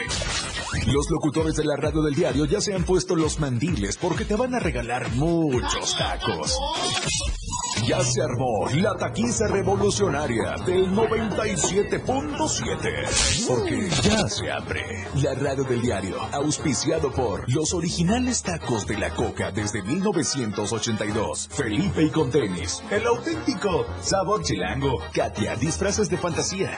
Los locutores de la radio del diario ya se han puesto los mandiles porque te van a regalar muchos tacos. Ya se armó la taquiza revolucionaria del 97.7. Porque ya se abre la radio del diario, auspiciado por los originales tacos de la coca desde 1982. Felipe y con tenis, el auténtico sabor chilango. Katia, disfraces de fantasía.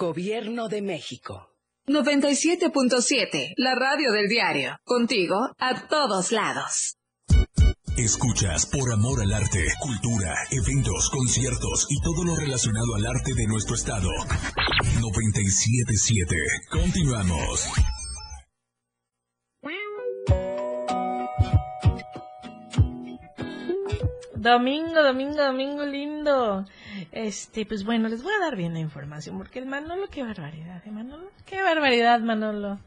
Gobierno de México. 97.7, la radio del diario. Contigo a todos lados. Escuchas por amor al arte, cultura, eventos, conciertos y todo lo relacionado al arte de nuestro estado. 97.7. Continuamos. Domingo, domingo, domingo lindo. Este, pues bueno, les voy a dar bien la información, porque el Manolo, qué barbaridad, ¿eh, Manolo? Qué barbaridad, Manolo.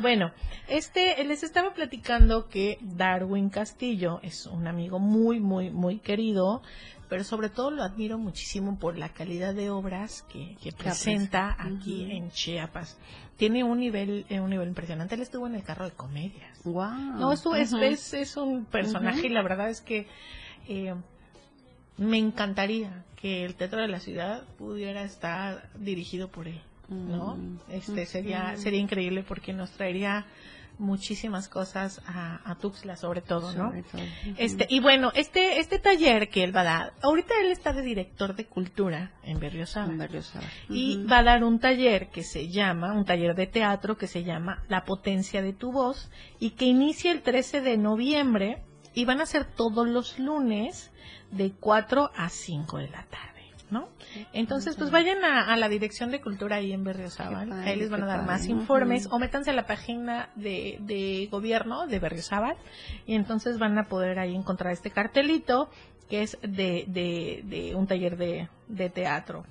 Bueno, este, les estaba platicando que Darwin Castillo es un amigo muy, muy, muy querido, pero sobre todo lo admiro muchísimo por la calidad de obras que, que presenta aquí en Chiapas. Tiene un nivel, eh, un nivel impresionante. Él estuvo en el carro de comedias. Wow. No, es, es, es, un personaje y la verdad es que eh, me encantaría que el Teatro de la Ciudad pudiera estar dirigido por él, ¿no? Mm. Este sería sería increíble porque nos traería muchísimas cosas a, a Tuxtla sobre todo, ¿no? Sobre todo. Este y bueno, este este taller que él va a dar, ahorita él está de director de cultura en Berriozábal. En Berriozábal. Y va a dar un taller que se llama, un taller de teatro que se llama La potencia de tu voz y que inicia el 13 de noviembre y van a ser todos los lunes de 4 a 5 de la tarde, ¿no? Entonces, pues vayan a, a la Dirección de Cultura ahí en Berriozábal, ahí les van a dar más informes o métanse a la página de, de gobierno de Berriozábal y entonces van a poder ahí encontrar este cartelito que es de, de, de un taller de, de teatro.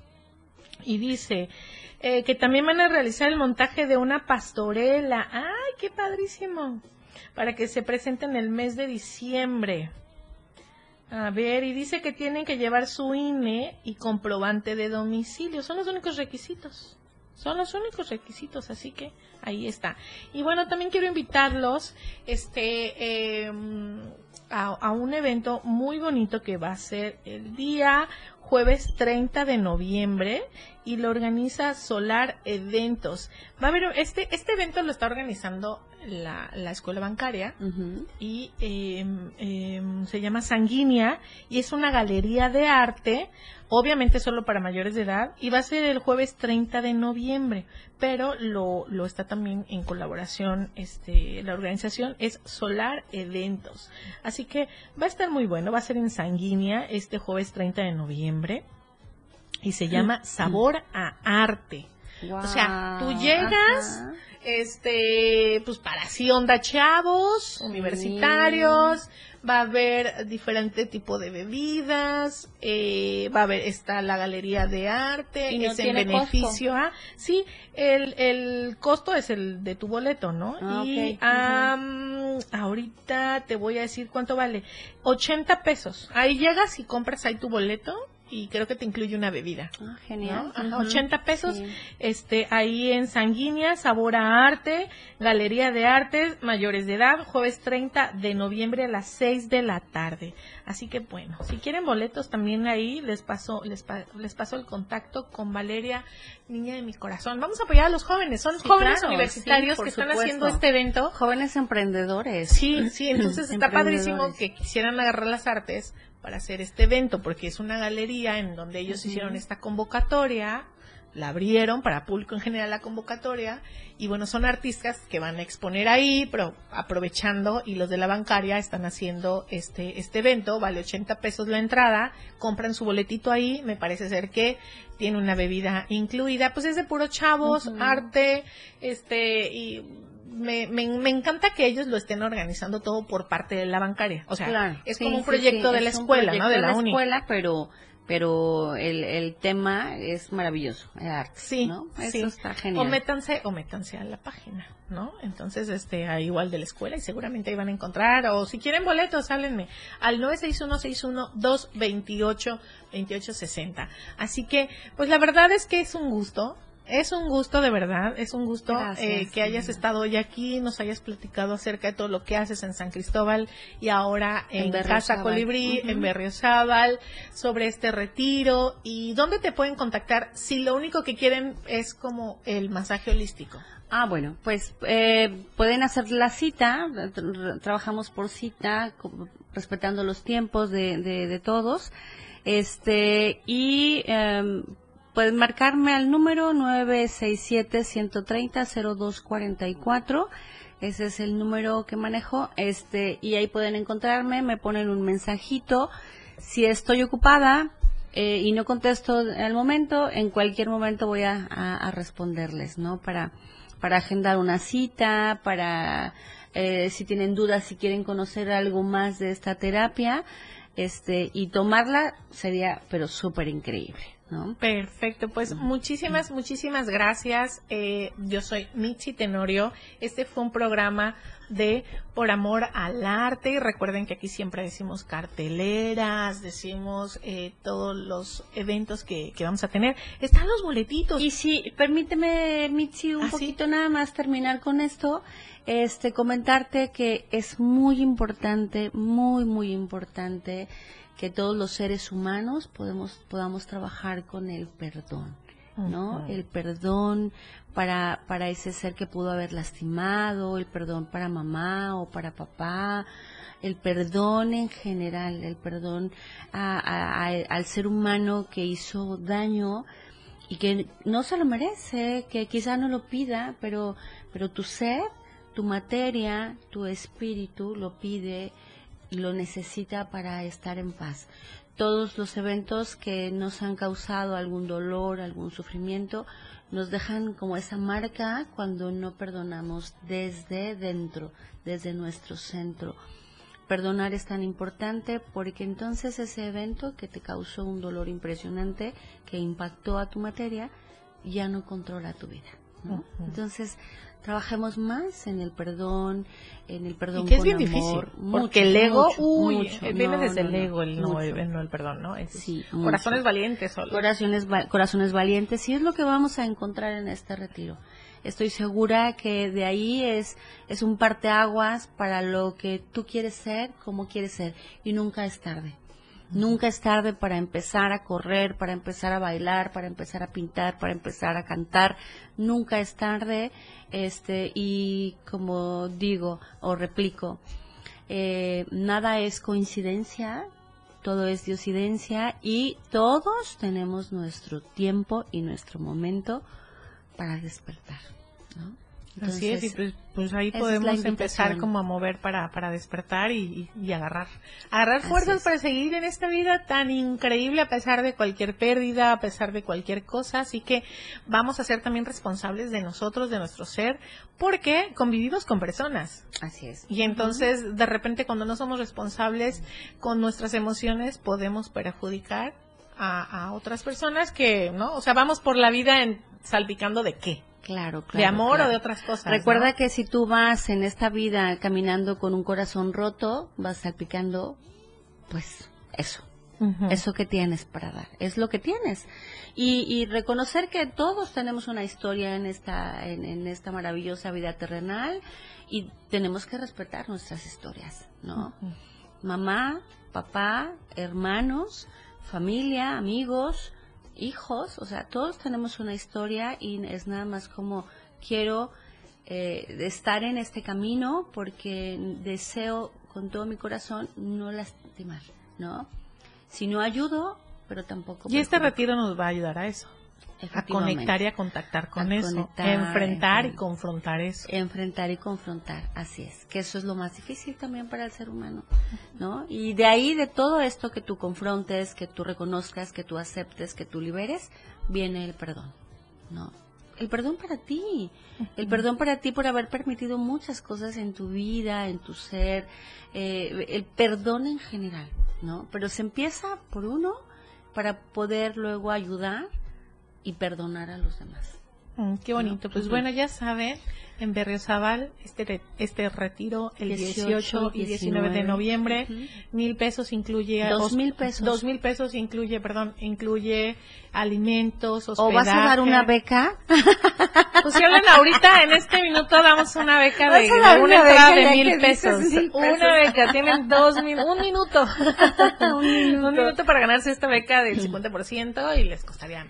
Y dice eh, que también van a realizar el montaje de una pastorela. ¡Ay, qué padrísimo! Para que se presente en el mes de diciembre. A ver, y dice que tienen que llevar su INE y comprobante de domicilio. Son los únicos requisitos. Son los únicos requisitos, así que ahí está. Y bueno, también quiero invitarlos este, eh, a, a un evento muy bonito que va a ser el día jueves 30 de noviembre y lo organiza Solar Eventos. Va a haber este este evento lo está organizando la, la escuela bancaria y eh, eh, se llama Sanguínea y es una galería de arte, obviamente solo para mayores de edad y va a ser el jueves 30 de noviembre, pero lo, lo está también en colaboración, este, la organización es Solar Eventos, así que va a estar muy bueno, va a ser en Sanguínea este jueves 30 de noviembre y se llama Sabor a Arte. O sea, tú llegas, ajá. este, pues para así onda chavos, universitarios, va a haber diferente tipo de bebidas, eh, va a haber, está la galería de arte, Y no es en beneficio a, sí, el, el costo es el de tu boleto, ¿no? Ah, y ahorita te voy a decir cuánto vale, 80 pesos, ahí llegas y compras ahí tu boleto y creo que te incluye una bebida. Ah, genial. ¿no? Ajá, Ujú. 80 pesos, Sí. este, ahí en Sanguínea, Sabor a Arte, Galería de Artes, mayores de edad, jueves 30 de noviembre a las 6 de la tarde. Así que bueno, si quieren boletos también ahí, les paso, les, pa- les paso el contacto con Valeria, niña de mi corazón. Vamos a apoyar a los jóvenes, son Sí, jóvenes claro, universitarios sí, que están haciendo este evento. Jóvenes emprendedores. Sí, sí, entonces está padrísimo que quisieran agarrar las artes para hacer este evento, porque es una galería en donde ellos hicieron esta convocatoria, la abrieron para público en general la convocatoria, y bueno, son artistas que van a exponer ahí, pero aprovechando, y los de la bancaria están haciendo este, este evento, vale 80 pesos la entrada, compran su boletito ahí, me parece ser que tiene una bebida incluida, pues es de puro chavos, arte, este, y me, me, me, encanta que ellos lo estén organizando todo por parte de la bancaria. O sea, es como un proyecto de la escuela, ¿no? De la, escuela, pero pero el, el tema es maravilloso, el arte, sí, ¿no? Eso está genial. O métanse, o métanse a la página, ¿no? Entonces, este, ahí igual de la escuela y seguramente ahí van a encontrar, o si quieren boletos, háblenme al 961-61-228-2860. Así que, pues la verdad es que es un gusto, es un gusto de verdad, es un gusto eh, que hayas estado hoy aquí, nos hayas platicado acerca de todo lo que haces en San Cristóbal y ahora en, Casa Colibrí, en Berriozábal, sobre este retiro. Y dónde te pueden contactar si lo único que quieren es como el masaje holístico. Ah, bueno, pues eh, pueden hacer la cita, trabajamos por cita, respetando los tiempos de, de, todos, este, y eh, pueden marcarme al número 967-130-0244. Ese es el número que manejo. Este, y ahí pueden encontrarme, me ponen un mensajito. Si estoy ocupada eh, y no contesto al momento, en cualquier momento voy a, responderles, ¿no? Para, para agendar una cita, para eh, si tienen dudas, si quieren conocer algo más de esta terapia, este, y tomarla sería, pero súper increíble. Perfecto, pues muchísimas, muchísimas gracias. Eh, yo soy Michi Tenorio. Este fue un programa de Por Amor al Arte. Y recuerden que aquí siempre decimos carteleras, decimos eh, todos los eventos que, vamos a tener. Están los boletitos. Y si, permíteme, Michi, un ¿Ah, poquito nada más terminar con esto. Este, comentarte que es muy importante, muy, muy importante que todos los seres humanos podemos, podamos trabajar con el perdón, ¿no? El perdón para, para ese ser que pudo haber lastimado, el perdón para mamá o para papá, el perdón en general, el perdón al ser humano que hizo daño y que no se lo merece, que quizá no lo pida, pero, pero tu ser, tu materia, tu espíritu lo pide lo necesita para estar en paz. Todos los eventos que nos han causado algún dolor, algún sufrimiento, nos dejan como esa marca cuando no perdonamos desde dentro, desde nuestro centro. Perdonar es tan importante porque entonces ese evento que te causó un dolor impresionante, que impactó a tu materia, ya no controla tu vida. Entonces, trabajemos más en el perdón, en el perdón y que es bien difícil, porque el ego, uy, viene desde el ego, el no, el, no el perdón, ¿no? sí, corazones valientes solo. Corazones, corazones valientes, y es lo que vamos a encontrar en este retiro. Estoy segura que de ahí es, es un parteaguas para lo que tú quieres ser, como quieres ser, y nunca es tarde. Nunca es tarde para empezar a correr, para empezar a bailar, para empezar a pintar, para empezar a cantar. Nunca es tarde. Este, y como digo o replico, eh, nada es coincidencia, todo es diosidencia y todos tenemos nuestro tiempo y nuestro momento para despertar. Así es, y pues, pues ahí podemos empezar como a mover para, para despertar y, agarrar. Agarrar fuerzas para seguir en esta vida tan increíble a pesar de cualquier pérdida, a pesar de cualquier cosa. Así que vamos a ser también responsables de nosotros, de nuestro ser, porque convivimos con personas. Así es. Y entonces, de repente, cuando no somos responsables con nuestras emociones, podemos perjudicar a, a otras personas que, ¿no? O sea, vamos por la vida en, salpicando de qué Claro, claro. De amor o de otras cosas. Recuerda que si tú vas en esta vida caminando con un corazón roto, vas salpicando, pues, eso. Eso que tienes para dar. Es lo que tienes. Y, reconocer que todos tenemos una historia en esta, en, esta maravillosa vida terrenal y tenemos que respetar nuestras historias, ¿no? Mamá, papá, hermanos, familia, amigos, hijos, o sea, todos tenemos una historia y es nada más como quiero eh, estar en este camino porque deseo con todo mi corazón no lastimar, ¿no? Si no ayudo, pero tampoco. Y este retiro nos va a ayudar a eso a conectar y a contactar con eso, enfrentar y confrontar eso. Enfrentar y confrontar, así es, que eso es lo más difícil también para el ser humano, ¿no? Y de ahí, de todo esto que tú confrontes, que tú reconozcas, que tú aceptes, que tú liberes, viene el perdón, ¿no? el perdón para ti, el perdón para ti por haber permitido muchas cosas en tu vida, en tu ser, eh, el perdón en general, ¿no? Pero se empieza por uno para poder luego ayudar y perdonar a los demás. Mm, qué bonito. Pues bueno, ya saben, en Berriozabal, este, este retiro el 18, y 19, de noviembre, mil pesos incluye... Dos mil pesos. Dos mil pesos incluye, perdón, incluye alimentos, hospedaje. ¿O vas a dar una beca? Pues si hablan ahorita, en este minuto damos una beca de, una, entrada de mil pesos. Una beca, tienen dos mil, un minuto. un minuto. un minuto para ganarse esta beca del 50% y les costaría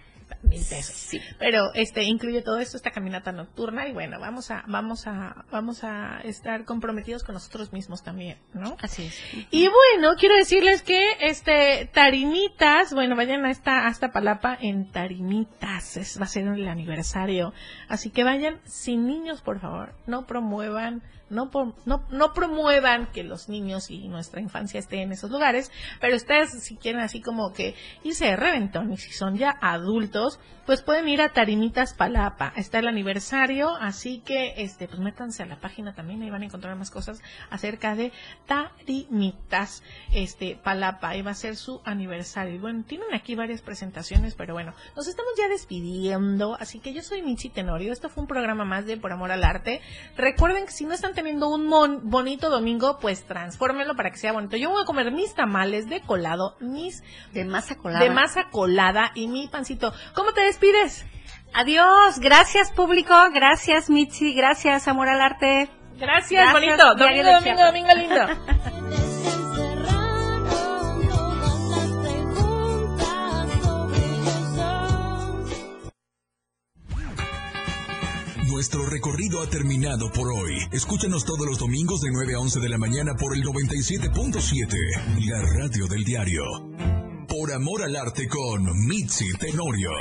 mil pesos. Sí. Pero este incluye todo esto, esta caminata nocturna y bueno, vamos a vamos a vamos a estar comprometidos con nosotros mismos también, ¿no? Así es. Y bueno, quiero decirles que este Tarimitas, bueno, vayan a esta hasta Palapa en Tarimitas, es, va a ser el aniversario, así que vayan sin niños, por favor, no promuevan no, no, no promuevan que los niños y nuestra infancia estén en esos lugares, pero ustedes si quieren así como que irse de reventón y si son ya adultos, pues pueden ir a Tarimitas Palapa. Está el aniversario, así que este pues métanse a la página también, ahí van a encontrar más cosas acerca de Tarimitas este Palapa, ahí va a ser su aniversario. Y bueno, tienen aquí varias presentaciones, pero bueno, nos estamos ya despidiendo, así que yo soy Michi Tenorio, esto fue un programa más de Por Amor al Arte. Recuerden que si no están teniendo un bonito domingo, pues transfórmenlo para que sea bonito. Yo voy a comer mis tamales de colado, mis de masa colada. De masa colada y mi pancito. ¿Cómo te despides? Adiós, gracias público, gracias Michi, gracias Amor al Arte. Gracias, bonito. Domingo, domingo, domingo lindo. Nuestro recorrido ha terminado por hoy. Escúchanos todos los domingos de 9 a 11 de la mañana por el 97.7, la radio del diario. Por amor al arte con Mitzi Tenorio.